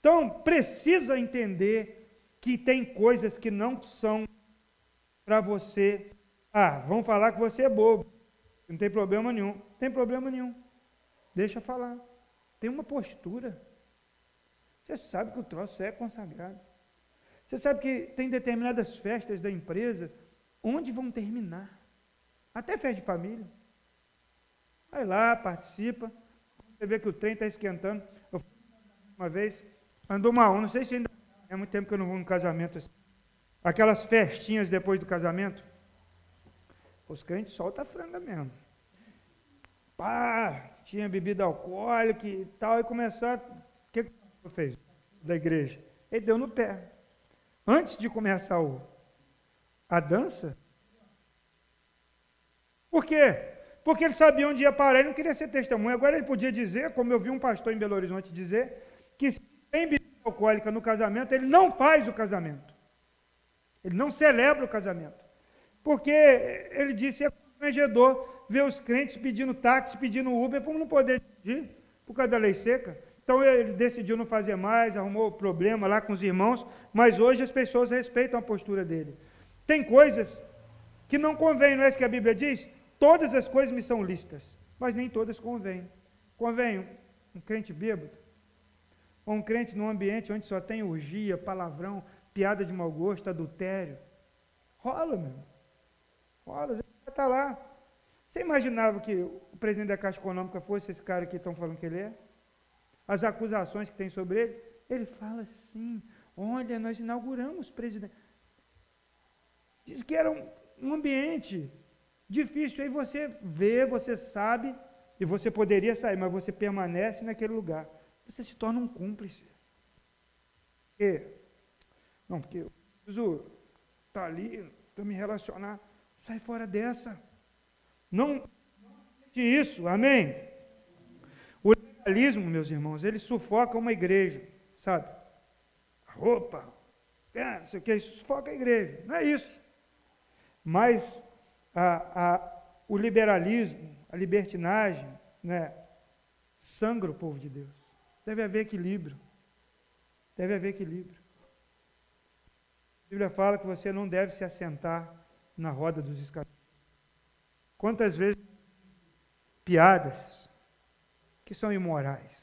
Então, precisa entender que tem coisas que não são para você. Ah, vão falar que você é bobo. Não tem problema nenhum. Tem problema nenhum. Deixa falar. Tem uma postura. Você sabe que o troço é consagrado. Você sabe que tem determinadas festas da empresa onde vão terminar. Até festa de família. Vai lá, participa. Você vê que o trem está esquentando. Eu uma vez, andou uma onda, não sei se ainda É muito tempo que eu não vou no casamento. Assim. Aquelas festinhas depois do casamento. Os crentes soltam a franga mesmo. Pá, tinha bebida alcoólica e tal, e começou. O que o fez da igreja? Ele deu no pé. Antes de começar o, a dança. Por quê? Porque ele sabia onde ia parar, ele não queria ser testemunha. Agora ele podia dizer, como eu vi um pastor em Belo Horizonte dizer, que se tem bebida alcoólica no casamento, ele não faz o casamento. Ele não celebra o casamento. Porque ele disse, é constrangedor ver os crentes pedindo táxi, pedindo Uber, para não poder dirigir, por causa da lei seca. Então ele decidiu não fazer mais, arrumou problema lá com os irmãos, mas hoje as pessoas respeitam a postura dele. Tem coisas que não convém, não é isso que a Bíblia diz? Todas as coisas me são listas, mas nem todas convêm. Convém um, um crente bêbado? Ou um crente num ambiente onde só tem urgia, palavrão, piada de mau gosto, adultério? Rola, meu. Rola, já está lá. Você imaginava que o presidente da Caixa Econômica fosse esse cara que estão falando que ele é? As acusações que tem sobre ele? Ele fala assim: olha, nós inauguramos presidente. Diz que era um, um ambiente Difícil, aí você vê, você sabe, e você poderia sair, mas você permanece naquele lugar. Você se torna um cúmplice. Quê? Não, porque eu preciso estar ali, para me relacionar. Sai fora dessa. Não de isso, amém? O legalismo, meus irmãos, ele sufoca uma igreja, sabe? A roupa, é, não sei o que, isso sufoca a igreja. Não é isso. Mas a, a, o liberalismo, a libertinagem, né, sangra o povo de Deus. Deve haver equilíbrio. Deve haver equilíbrio. A Bíblia fala que você não deve se assentar na roda dos escravos. Quantas vezes piadas que são imorais?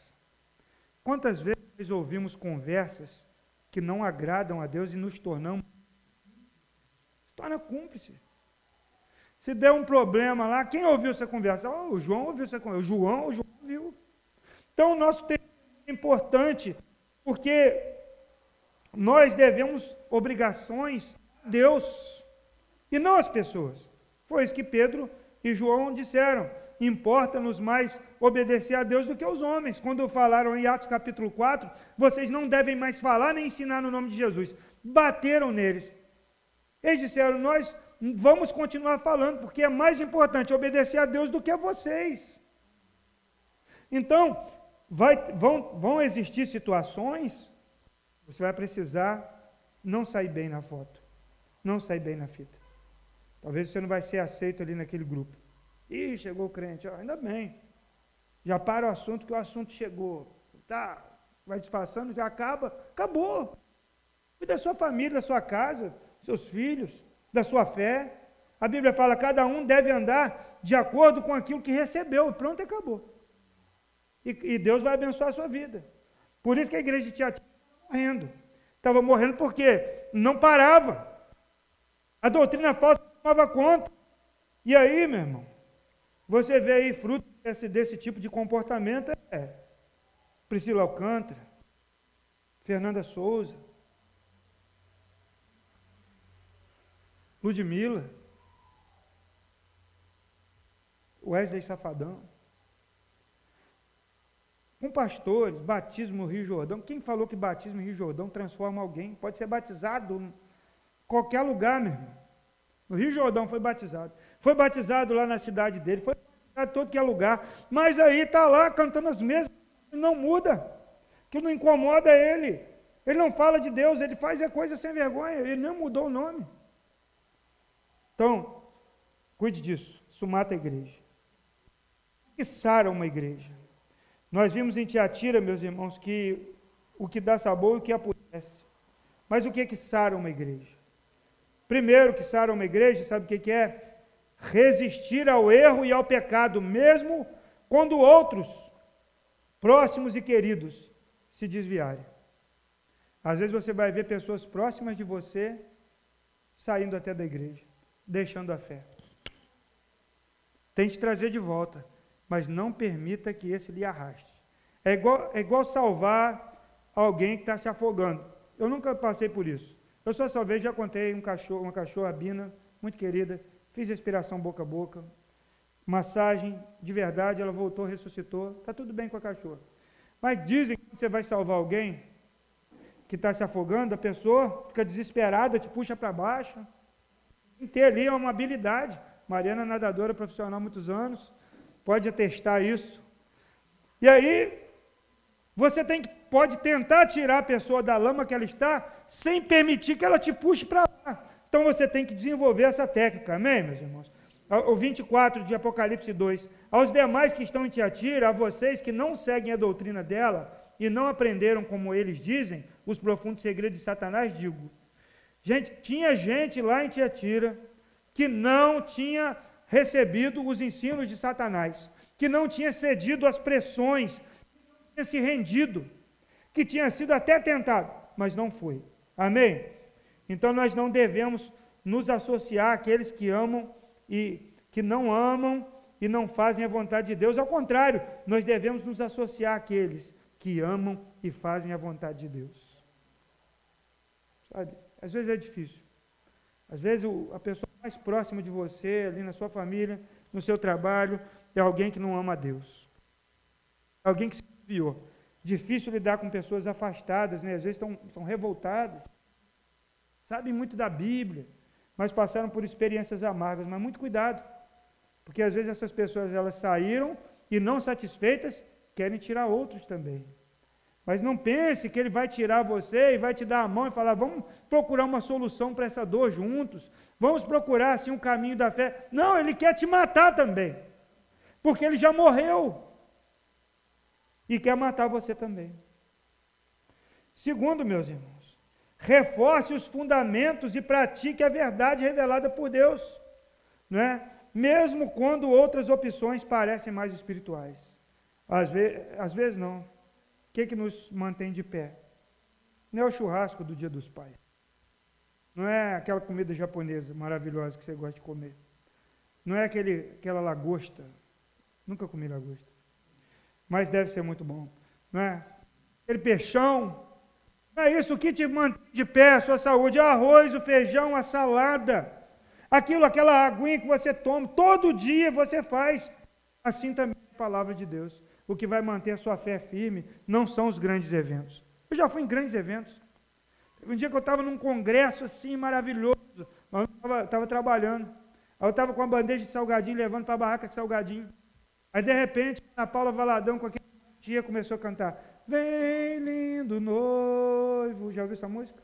Quantas vezes ouvimos conversas que não agradam a Deus e nos tornamos se torna cúmplice? Se der um problema lá, quem ouviu essa conversa? Oh, o João ouviu essa conversa. O João, o João ouviu. Então, o nosso tempo é importante, porque nós devemos obrigações a Deus e não às pessoas. Foi isso que Pedro e João disseram. Importa-nos mais obedecer a Deus do que aos homens. Quando falaram em Atos capítulo 4, vocês não devem mais falar nem ensinar no nome de Jesus. Bateram neles. Eles disseram: Nós vamos continuar falando, porque é mais importante obedecer a Deus do que a vocês. Então, vai, vão, vão existir situações, você vai precisar não sair bem na foto, não sair bem na fita. Talvez você não vai ser aceito ali naquele grupo. Ih, chegou o crente, ó, ainda bem. Já para o assunto que o assunto chegou. Tá, vai disfarçando, já acaba, acabou. Cuida da sua família, da sua casa, seus filhos da sua fé. A Bíblia fala: cada um deve andar de acordo com aquilo que recebeu. Pronto, e acabou. E, e Deus vai abençoar a sua vida. Por isso que a igreja de Tiatira estava morrendo. Estava morrendo porque não parava. A doutrina falsa tomava conta. E aí, meu irmão, você vê aí fruto desse, desse tipo de comportamento é Priscila Alcântara, Fernanda Souza, Ludmilla, Wesley Safadão. Com pastores, batismo no Rio Jordão. Quem falou que batismo no Rio Jordão transforma alguém? Pode ser batizado em qualquer lugar, meu irmão. No Rio Jordão foi batizado. Foi batizado lá na cidade dele, foi batizado em todo que é lugar. Mas aí está lá cantando as mesmas, não muda. Que não incomoda ele. Ele não fala de Deus, ele faz a coisa sem vergonha. Ele não mudou o nome. Então, cuide disso. Isso mata a igreja. Sara uma igreja? Nós vimos em Tiatira, meus irmãos, que o que dá sabor e o que apodrece. Mas o que é que sara uma igreja? Primeiro que sara uma igreja, sabe o que, é? Resistir ao erro e ao pecado, mesmo quando outros, próximos e queridos, se desviarem. Às vezes você vai ver pessoas próximas de você saindo até da igreja deixando a fé. Tente trazer de volta, mas não permita que esse lhe arraste. É igual, é igual salvar alguém que está se afogando. Eu nunca passei por isso. Eu só vejo, já contei um cachorro, uma cachorra bina, muito querida, fiz respiração boca a boca, massagem, de verdade, ela voltou, ressuscitou, está tudo bem com a cachorra. Mas dizem que você vai salvar alguém que está se afogando, a pessoa fica desesperada, te puxa para baixo. Tem que ter ali uma habilidade. Mariana é nadadora profissional há muitos anos, pode atestar isso. E aí, você tem que, pode tentar tirar a pessoa da lama que ela está, sem permitir que ela te puxe para lá. Então você tem que desenvolver essa técnica, amém, meus irmãos? O 24 de Apocalipse 2. Aos demais que estão em Tiatira, a vocês que não seguem a doutrina dela e não aprenderam como eles dizem, os profundos segredos de Satanás, digo. Gente, tinha gente lá em Tiatira que não tinha recebido os ensinos de Satanás, que não tinha cedido às pressões, que não tinha se rendido, que tinha sido até tentado, mas não foi. Amém? Então nós não devemos nos associar àqueles que amam e que não amam e não fazem a vontade de Deus. Ao contrário, nós devemos nos associar àqueles que amam e fazem a vontade de Deus. Sabe? Às vezes é difícil. Às vezes a pessoa mais próxima de você, ali na sua família, no seu trabalho, é alguém que não ama a Deus. Alguém que se desviou. Difícil lidar com pessoas afastadas, né? às vezes estão, estão revoltadas. Sabem muito da Bíblia, mas passaram por experiências amargas. Mas muito cuidado, porque às vezes essas pessoas elas saíram e não satisfeitas, querem tirar outros também. Mas não pense que ele vai tirar você e vai te dar a mão e falar: vamos procurar uma solução para essa dor juntos, vamos procurar assim um caminho da fé. Não, ele quer te matar também, porque ele já morreu e quer matar você também. Segundo, meus irmãos, reforce os fundamentos e pratique a verdade revelada por Deus, não é? mesmo quando outras opções parecem mais espirituais. Às, ve às vezes não. O que, que nos mantém de pé? Não é o churrasco do dia dos pais. Não é aquela comida japonesa maravilhosa que você gosta de comer. Não é aquele, aquela lagosta. Nunca comi lagosta. Mas deve ser muito bom. Não é? Aquele peixão. É isso que te mantém de pé, a sua saúde. O arroz, o feijão, a salada. Aquilo, aquela aguinha que você toma. Todo dia você faz. Assim também é a palavra de Deus o que vai manter a sua fé firme não são os grandes eventos. Eu já fui em grandes eventos. Um dia que eu estava num congresso assim maravilhoso, mas eu estava trabalhando. Aí eu estava com a bandeja de salgadinho levando para a barraca de salgadinho. Aí de repente, a Paula Valadão com aquele dia começou a cantar. Vem lindo noivo. Já ouviu essa música?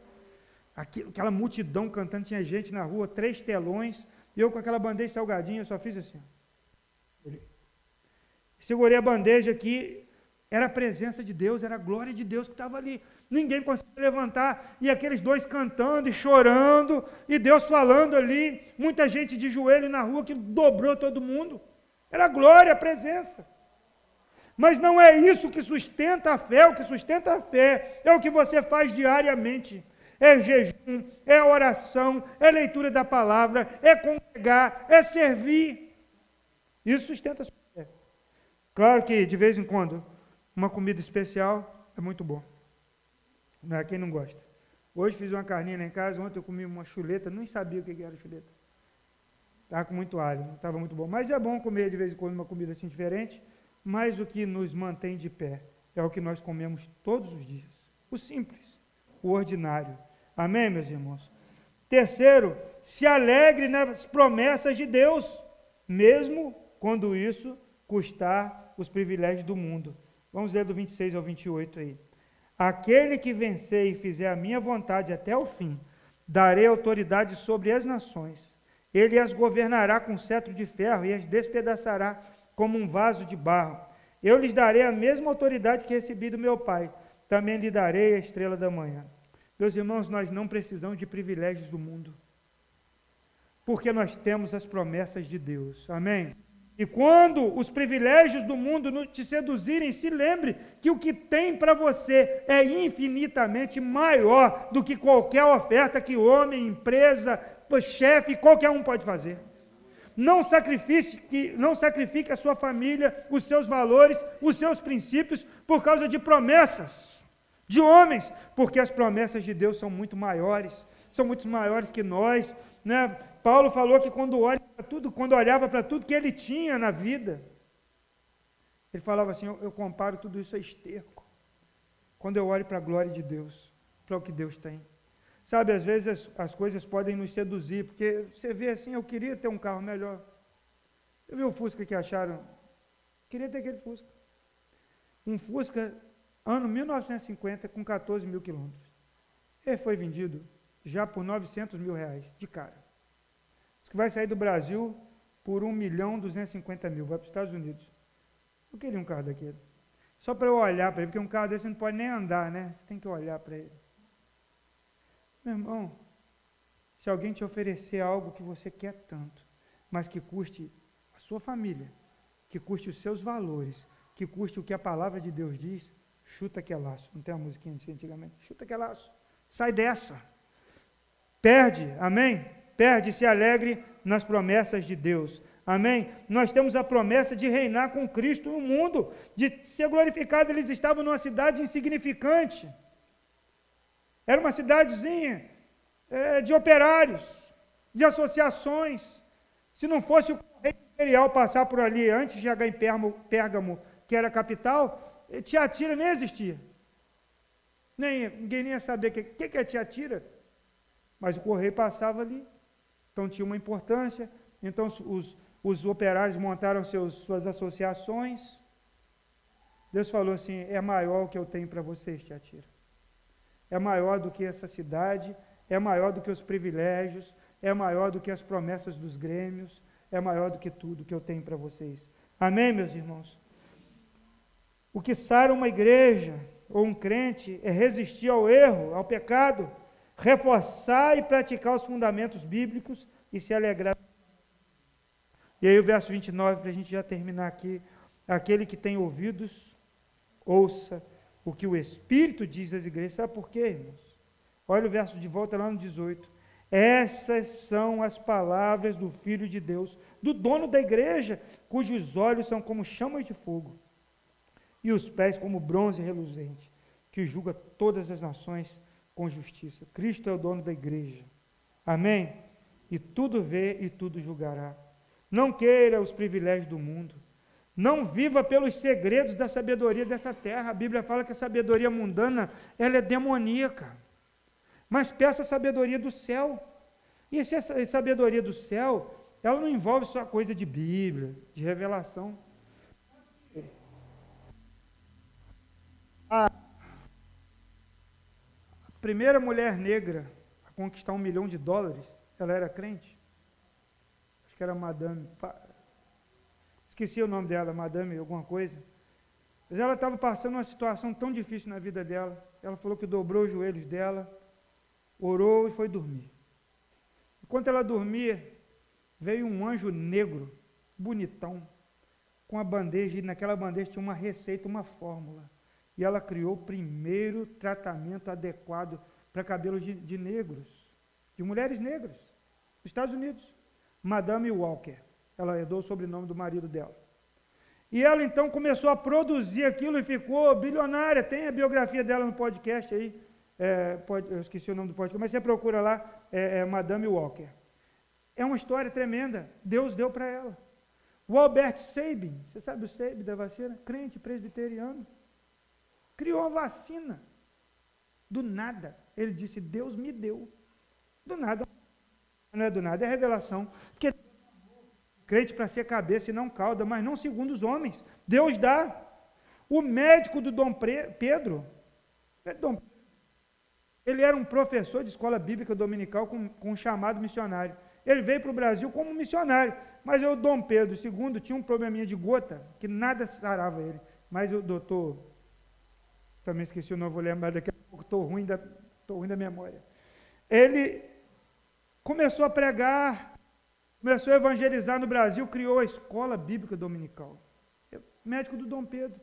Aquela multidão cantando, tinha gente na rua, três telões, e eu com aquela bandeja de salgadinho, eu só fiz assim. Segurei a bandeja aqui, era a presença de Deus, era a glória de Deus que estava ali. Ninguém conseguia levantar, e aqueles dois cantando e chorando, e Deus falando ali, muita gente de joelho na rua que dobrou todo mundo. Era a glória, a presença. Mas não é isso que sustenta a fé, o que sustenta a fé é o que você faz diariamente. É jejum, é oração, é leitura da palavra, é congregar, é servir. Isso sustenta a sua Claro que de vez em quando uma comida especial é muito bom. Não é quem não gosta. Hoje fiz uma carninha lá em casa, ontem eu comi uma chuleta, nem sabia o que era chuleta. Estava com muito alho, não estava muito bom. Mas é bom comer de vez em quando uma comida assim diferente, mas o que nos mantém de pé é o que nós comemos todos os dias. O simples, o ordinário. Amém, meus irmãos? Terceiro, se alegre nas promessas de Deus, mesmo quando isso custar os privilégios do mundo. Vamos ler do 26 ao 28 aí. Aquele que vencer e fizer a minha vontade até o fim, darei autoridade sobre as nações. Ele as governará com cetro de ferro e as despedaçará como um vaso de barro. Eu lhes darei a mesma autoridade que recebi do meu Pai. Também lhe darei a estrela da manhã. Meus irmãos, nós não precisamos de privilégios do mundo, porque nós temos as promessas de Deus. Amém? E quando os privilégios do mundo te seduzirem, se lembre que o que tem para você é infinitamente maior do que qualquer oferta que homem, empresa, chefe, qualquer um pode fazer. Não sacrifique, não sacrifique a sua família, os seus valores, os seus princípios por causa de promessas. de homens, porque as promessas de Deus são muito maiores, são muito maiores que nós. Né? Paulo falou que quando, olha tudo, quando olhava para tudo que ele tinha na vida, ele falava assim: eu, eu comparo tudo isso a esterco. Quando eu olho para a glória de Deus, para o que Deus tem. Sabe, às vezes as, as, coisas podem nos seduzir, porque você vê assim, eu queria ter um carro melhor. Eu vi o Fusca que acharam, queria ter aquele Fusca. Um Fusca, ano 1950, com 14 mil quilômetros. Ele foi vendido já por 900 mil reais, de cara. Diz que vai sair do Brasil por 1 milhão 250 mil, vai para os Estados Unidos. Eu queria um carro daquele. Só para eu olhar para ele, porque um carro desse não pode nem andar, né? Você tem que olhar para ele. Meu irmão, se alguém te oferecer algo que você quer tanto, mas que custe a sua família, que custe os seus valores, que custe o que a palavra de Deus diz, chuta que é laço. Não tem uma musiquinha assim antigamente? Chuta que é laço. Sai dessa. Perde, amém? Perde, se alegre nas promessas de Deus. Amém? Nós temos a promessa de reinar com Cristo no mundo, de ser glorificado. Eles estavam numa cidade insignificante. Era uma cidadezinha é, de operários, de associações. Se não fosse o correio imperial passar por ali antes de chegar em Pérgamo, que era a capital, eh, Tiatira nem existia. Nem, ninguém nem ia saber o que, que, que é Tiatira. Mas o correio passava ali. Então tinha uma importância. Então os, os operários montaram seus, suas associações. Deus falou assim: é maior o que eu tenho para vocês, Tiatira é maior do que essa cidade, é maior do que os privilégios, é maior do que as promessas dos grêmios, é maior do que tudo que eu tenho para vocês. Amém, meus irmãos? O que sara uma igreja ou um crente é resistir ao erro, ao pecado, reforçar e praticar os fundamentos bíblicos e se alegrar. E aí o verso 29, para a gente já terminar aqui. Aquele que tem ouvidos, ouça o que o Espírito diz às igrejas. Sabe por quê, irmãos? Olha o verso de volta lá no 18. Essas são as palavras do Filho de Deus, do dono da igreja, cujos olhos são como chamas de fogo e os pés como bronze reluzente, que julga todas as nações com justiça. Cristo é o dono da igreja. Amém? E tudo vê e tudo julgará. Não queira os privilégios do mundo. Não viva pelos segredos da sabedoria dessa terra. A Bíblia fala que a sabedoria mundana ela é demoníaca. Mas peça a sabedoria do céu. E essa sabedoria do céu, ela não envolve só coisa de Bíblia, de revelação. A primeira mulher negra a conquistar um milhão de dólares, ela era crente. Acho que era Madame esqueci o nome dela, Madame alguma coisa. Mas ela estava passando uma situação tão difícil na vida dela. Ela falou que dobrou os joelhos dela, orou e foi dormir. Enquanto ela dormia, veio um anjo negro, bonitão, com a bandeja, e naquela bandeja tinha uma receita, uma fórmula. E ela criou o primeiro tratamento adequado para cabelos de, de negros, de mulheres negras, nos Estados Unidos. Madame Walker. Ela herdou o sobrenome do marido dela. E ela então começou a produzir aquilo e ficou bilionária. Tem a biografia dela no podcast aí. É, pode, eu esqueci o nome do podcast, mas você procura lá, é, é Madame Walker. É uma história tremenda. Deus deu para ela. O Albert Sabin, você sabe o Sabin da vacina? Crente presbiteriano. Criou a vacina. Do nada. Ele disse: Deus me deu. Do nada. Não é do nada, é revelação. Porque crente para ser cabeça e não cauda, mas não segundo os homens. Deus dá. O médico do Dom Pedro, é ele era um professor de escola bíblica dominical com, com um chamado missionário. Ele veio para o Brasil como missionário, mas o Dom Pedro II tinha um probleminha de gota, que nada sarava ele. Mas o doutor, também esqueci o nome, vou lembrar daqui a pouco, estou ruim, da, ruim da memória. Ele começou a pregar Começou a evangelizar no Brasil, criou a escola bíblica dominical. Médico do Dom Pedro.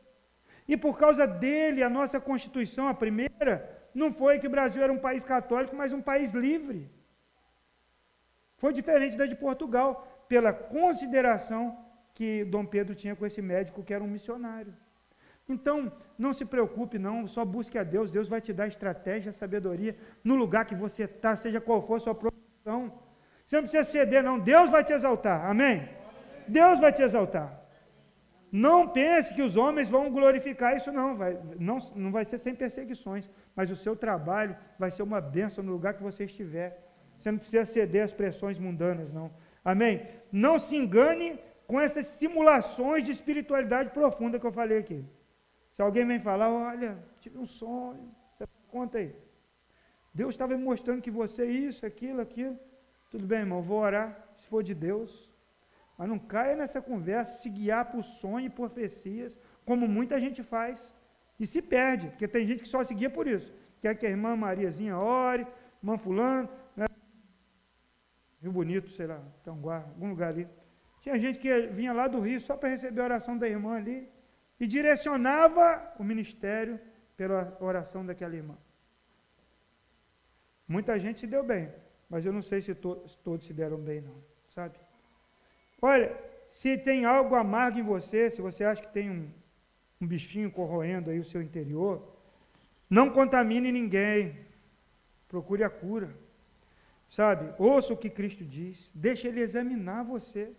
E por causa dele, a nossa Constituição, a primeira, não foi que o Brasil era um país católico, mas um país livre. Foi diferente da de Portugal, pela consideração que Dom Pedro tinha com esse médico que era um missionário. Então, não se preocupe, não, só busque a Deus, Deus vai te dar estratégia, sabedoria no lugar que você está, seja qual for a sua profissão. Você não precisa ceder, não, Deus vai te exaltar, amém? Deus vai te exaltar. Não pense que os homens vão glorificar isso, não. Vai, não, não vai ser sem perseguições, mas o seu trabalho vai ser uma bênção no lugar que você estiver. Você não precisa ceder às pressões mundanas, não. Amém? Não se engane com essas simulações de espiritualidade profunda que eu falei aqui. Se alguém vem falar, olha, tive um sonho, conta aí. Deus estava me mostrando que você é isso, aquilo, aquilo. Tudo bem, irmão, vou orar, se for de Deus. Mas não caia nessa conversa, se guiar por sonho e profecias, como muita gente faz. E se perde, porque tem gente que só se guia por isso. Quer que a irmã Mariazinha ore, irmã fulano, né? Rio Bonito, sei lá, Tanguá, algum lugar ali. Tinha gente que vinha lá do Rio só para receber a oração da irmã ali e direcionava o ministério pela oração daquela irmã. Muita gente se deu bem, mas eu não sei se, to se todos se deram bem, não, sabe? Olha, se tem algo amargo em você, se você acha que tem um, um bichinho corroendo aí o seu interior, não contamine ninguém, procure a cura, sabe? Ouça o que Cristo diz, deixe Ele examinar você.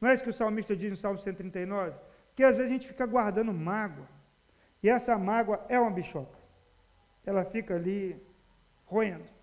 Não é isso que o salmista diz no Salmo 139? Porque às vezes a gente fica guardando mágoa. E essa mágoa é uma bichoca. Ela fica ali roendo.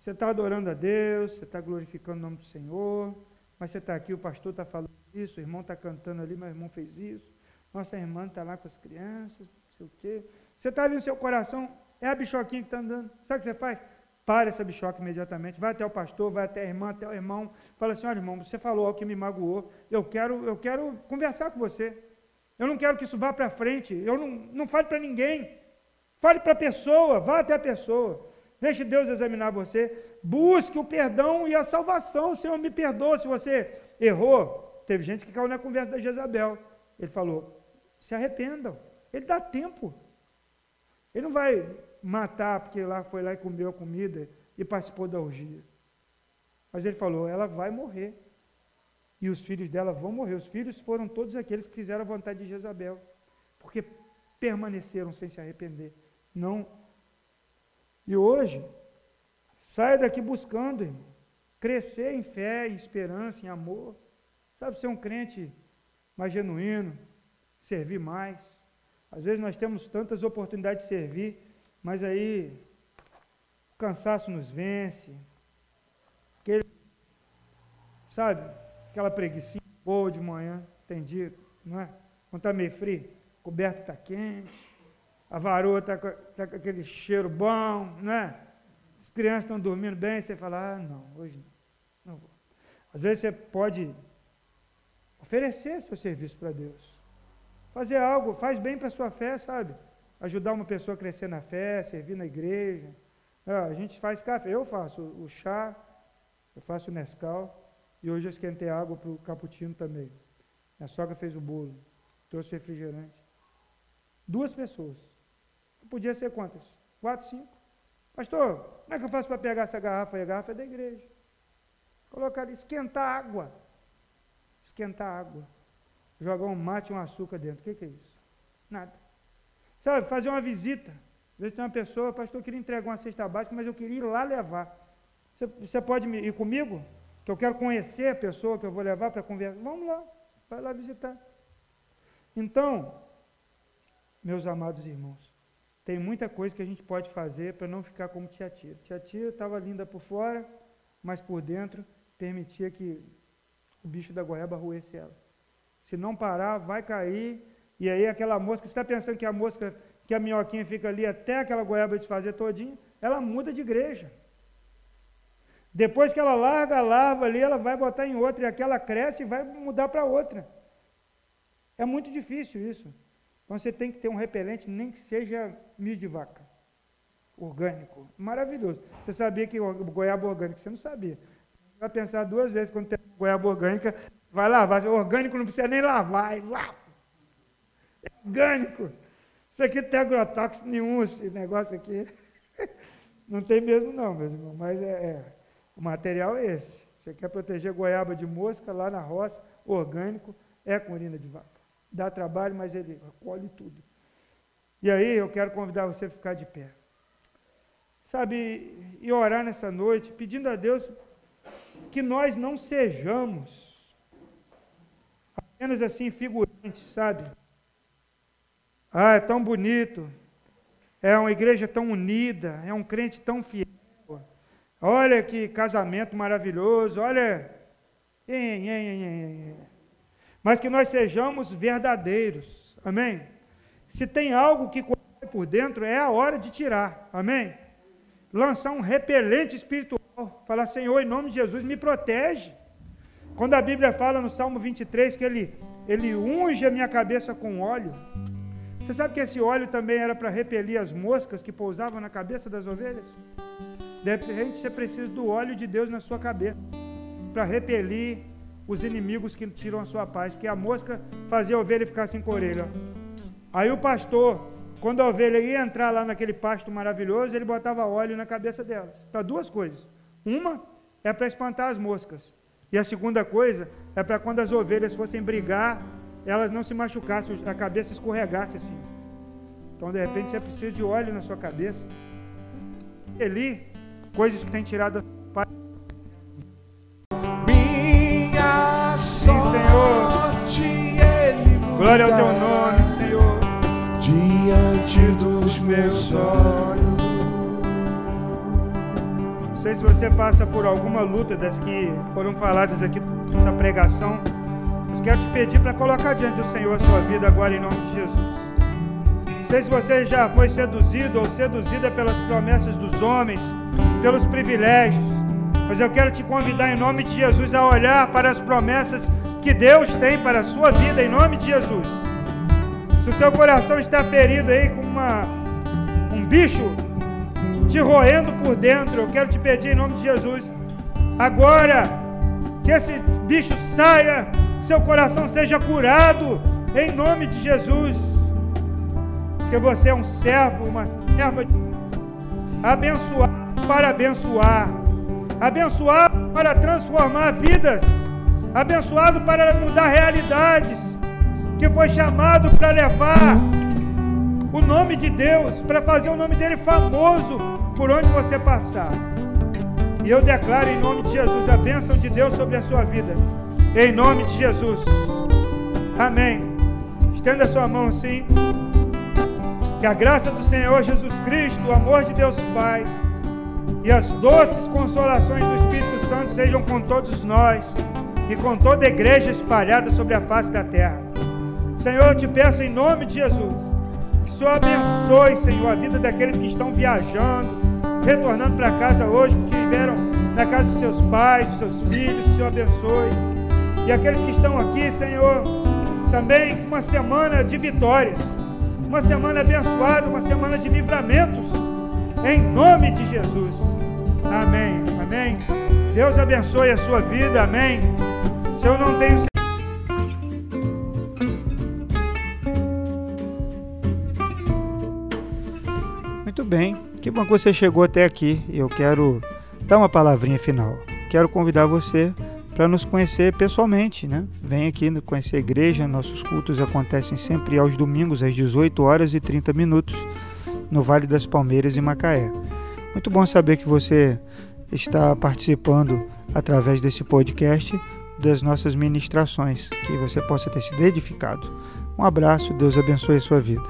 Você está adorando a Deus, você está glorificando o nome do Senhor, mas você está aqui, o pastor está falando isso, o irmão está cantando ali, o irmão fez isso. Nossa irmã está lá com as crianças, não sei o quê. Você está ali no seu coração, é a bichoquinha que está andando. Sabe o que você faz? Para essa bichoca imediatamente, vai até o pastor, vai até a irmã, até o irmão, fala assim, olha irmão, você falou algo que me magoou, eu quero, eu quero conversar com você. Eu não quero que isso vá para frente, eu não, não fale para ninguém. Fale para a pessoa, vá até a pessoa. Deixe Deus examinar você. Busque o perdão e a salvação. Senhor, me perdoa se você errou. Teve gente que caiu na conversa da Jezabel. Ele falou: se arrependam. Ele dá tempo. Ele não vai matar porque lá foi lá e comeu a comida e participou da orgia. Mas ele falou, ela vai morrer. E os filhos dela vão morrer. Os filhos foram todos aqueles que fizeram a vontade de Jezabel. Porque permaneceram sem se arrepender. Não. E hoje, saia daqui buscando, irmão. Crescer em fé, em esperança, em amor. Sabe, ser um crente mais genuíno, servir mais. Às vezes nós temos tantas oportunidades de servir, mas aí o cansaço nos vence. Aquele, sabe, aquela preguiça boa de manhã, tem dia, não é? Quando está meio frio, coberto está quente, a varoa está tá com aquele cheiro bom, não é? As crianças estão dormindo bem, você fala, ah, não, hoje não, não vou. Às vezes você pode oferecer seu serviço para Deus. Fazer algo, faz bem para a sua fé, sabe? ajudar uma pessoa a crescer na fé, servir na igreja. Ah, a gente faz café, eu faço o chá, eu faço o Nescau, e hoje eu esquentei água para o cappuccino também. Minha sogra fez o bolo, trouxe refrigerante. Duas pessoas. Podia ser quantas? Quatro, cinco? Pastor, como é que eu faço para pegar essa garrafa? E a garrafa é da igreja. Colocar ali, esquentar água. Esquentar água. Jogar um mate e um açúcar dentro. O que, que é isso? Nada. Sabe, fazer uma visita. Às vezes tem uma pessoa, pastor, eu queria entregar uma cesta básica, mas eu queria ir lá levar. Você, você pode ir comigo? Que eu quero conhecer a pessoa que eu vou levar para conversar. Vamos lá, vai lá visitar. Então, meus amados irmãos, tem muita coisa que a gente pode fazer para não ficar como tia Tia. Tia Tia estava linda por fora, mas por dentro permitia que o bicho da goiaba roesse ela. Se não parar, vai cair e aí aquela mosca, você está pensando que a mosca, que a minhoquinha fica ali até aquela goiaba desfazer todinho, ela muda de igreja. Depois que ela larga a larva ali, ela vai botar em outra, e aquela cresce e vai mudar para outra. É muito difícil isso. Então você tem que ter um repelente, nem que seja milho de vaca. Orgânico. Maravilhoso. Você sabia que o goiaba orgânico, você não sabia. Vai pensar duas vezes quando tem goiaba orgânica, vai lavar. Orgânico não precisa nem lavar, lá, é orgânico. Isso aqui não tem agrotóxico nenhum, esse negócio aqui. Não tem mesmo não, meus irmãos, mas é, é, o material é esse. Você quer proteger goiaba de mosca lá na roça, orgânico, é com urina de vaca. Dá trabalho, mas ele colhe tudo. E aí eu quero convidar você a ficar de pé. Sabe, e orar nessa noite, pedindo a Deus que nós não sejamos apenas assim figurantes, sabe? Ah, é tão bonito, é uma igreja tão unida, é um crente tão fiel. Olha que casamento maravilhoso, olha. Mas que nós sejamos verdadeiros, amém? Se tem algo que por dentro, é a hora de tirar, amém? Lançar um repelente espiritual, falar, Senhor, em nome de Jesus, me protege. Quando a Bíblia fala no Salmo 23 que ele, ele unge a minha cabeça com óleo, você sabe que esse óleo também era para repelir as moscas que pousavam na cabeça das ovelhas? De repente você precisa do óleo de Deus na sua cabeça para repelir os inimigos que tiram a sua paz, porque a mosca fazia a ovelha ficar sem orelha. Aí o pastor, quando a ovelha ia entrar lá naquele pasto maravilhoso, ele botava óleo na cabeça delas, para duas coisas. Uma é para espantar as moscas, e a segunda coisa é para quando as ovelhas fossem brigar, elas não se machucassem, a cabeça escorregasse assim. Então, de repente, você precisa de óleo na sua cabeça. Eli, coisas que tem tirado Minha sorte ele Glória ao teu nome, Senhor. diante dos meus olhos. Não sei se você passa por alguma luta das que foram faladas aqui nessa pregação, mas quero te pedir para colocar diante do Senhor a sua vida agora em nome de Jesus. Não sei se você já foi seduzido ou seduzida pelas promessas dos homens, pelos privilégios, mas eu quero te convidar em nome de Jesus a olhar para as promessas que Deus tem para a sua vida em nome de Jesus. Se o seu coração está ferido aí com uma, um bicho te roendo por dentro, eu quero te pedir em nome de Jesus, agora, que esse bicho saia, seu coração seja curado, em nome de Jesus, porque você é um servo, uma serva abençoado para abençoar, abençoado para transformar vidas, abençoado para mudar realidades, que foi chamado para levar o nome de Deus, para fazer o nome dele famoso por onde você passar. E eu declaro em nome de Jesus a bênção de Deus sobre a sua vida. Em nome de Jesus. Amém. Estenda sua mão assim. Que a graça do Senhor Jesus Cristo, o amor de Deus Pai e as doces consolações do Espírito Santo sejam com todos nós e com toda a igreja espalhada sobre a face da terra. Senhor, eu te peço em nome de Jesus que o Senhor abençoe, Senhor, a vida daqueles que estão viajando, retornando para casa hoje, que estiveram na casa dos seus pais, dos seus filhos, que o Senhor abençoe. E aqueles que estão aqui, Senhor, também uma semana de vitórias, uma semana abençoada, uma semana de livramentos, em nome de Jesus. Amém, amém. Deus abençoe a sua vida, amém. Se eu não tenho Muito bem, que bom que você chegou até aqui. Eu quero dar uma palavrinha final. Quero convidar você para nos conhecer pessoalmente, né? Vem aqui conhecer a igreja. Nossos cultos acontecem sempre aos domingos às 18 horas e 30 minutos no Vale das Palmeiras em Macaé. Muito bom saber que você está participando através desse podcast das nossas ministrações, que você possa ter sido edificado. Um abraço, Deus abençoe a sua vida.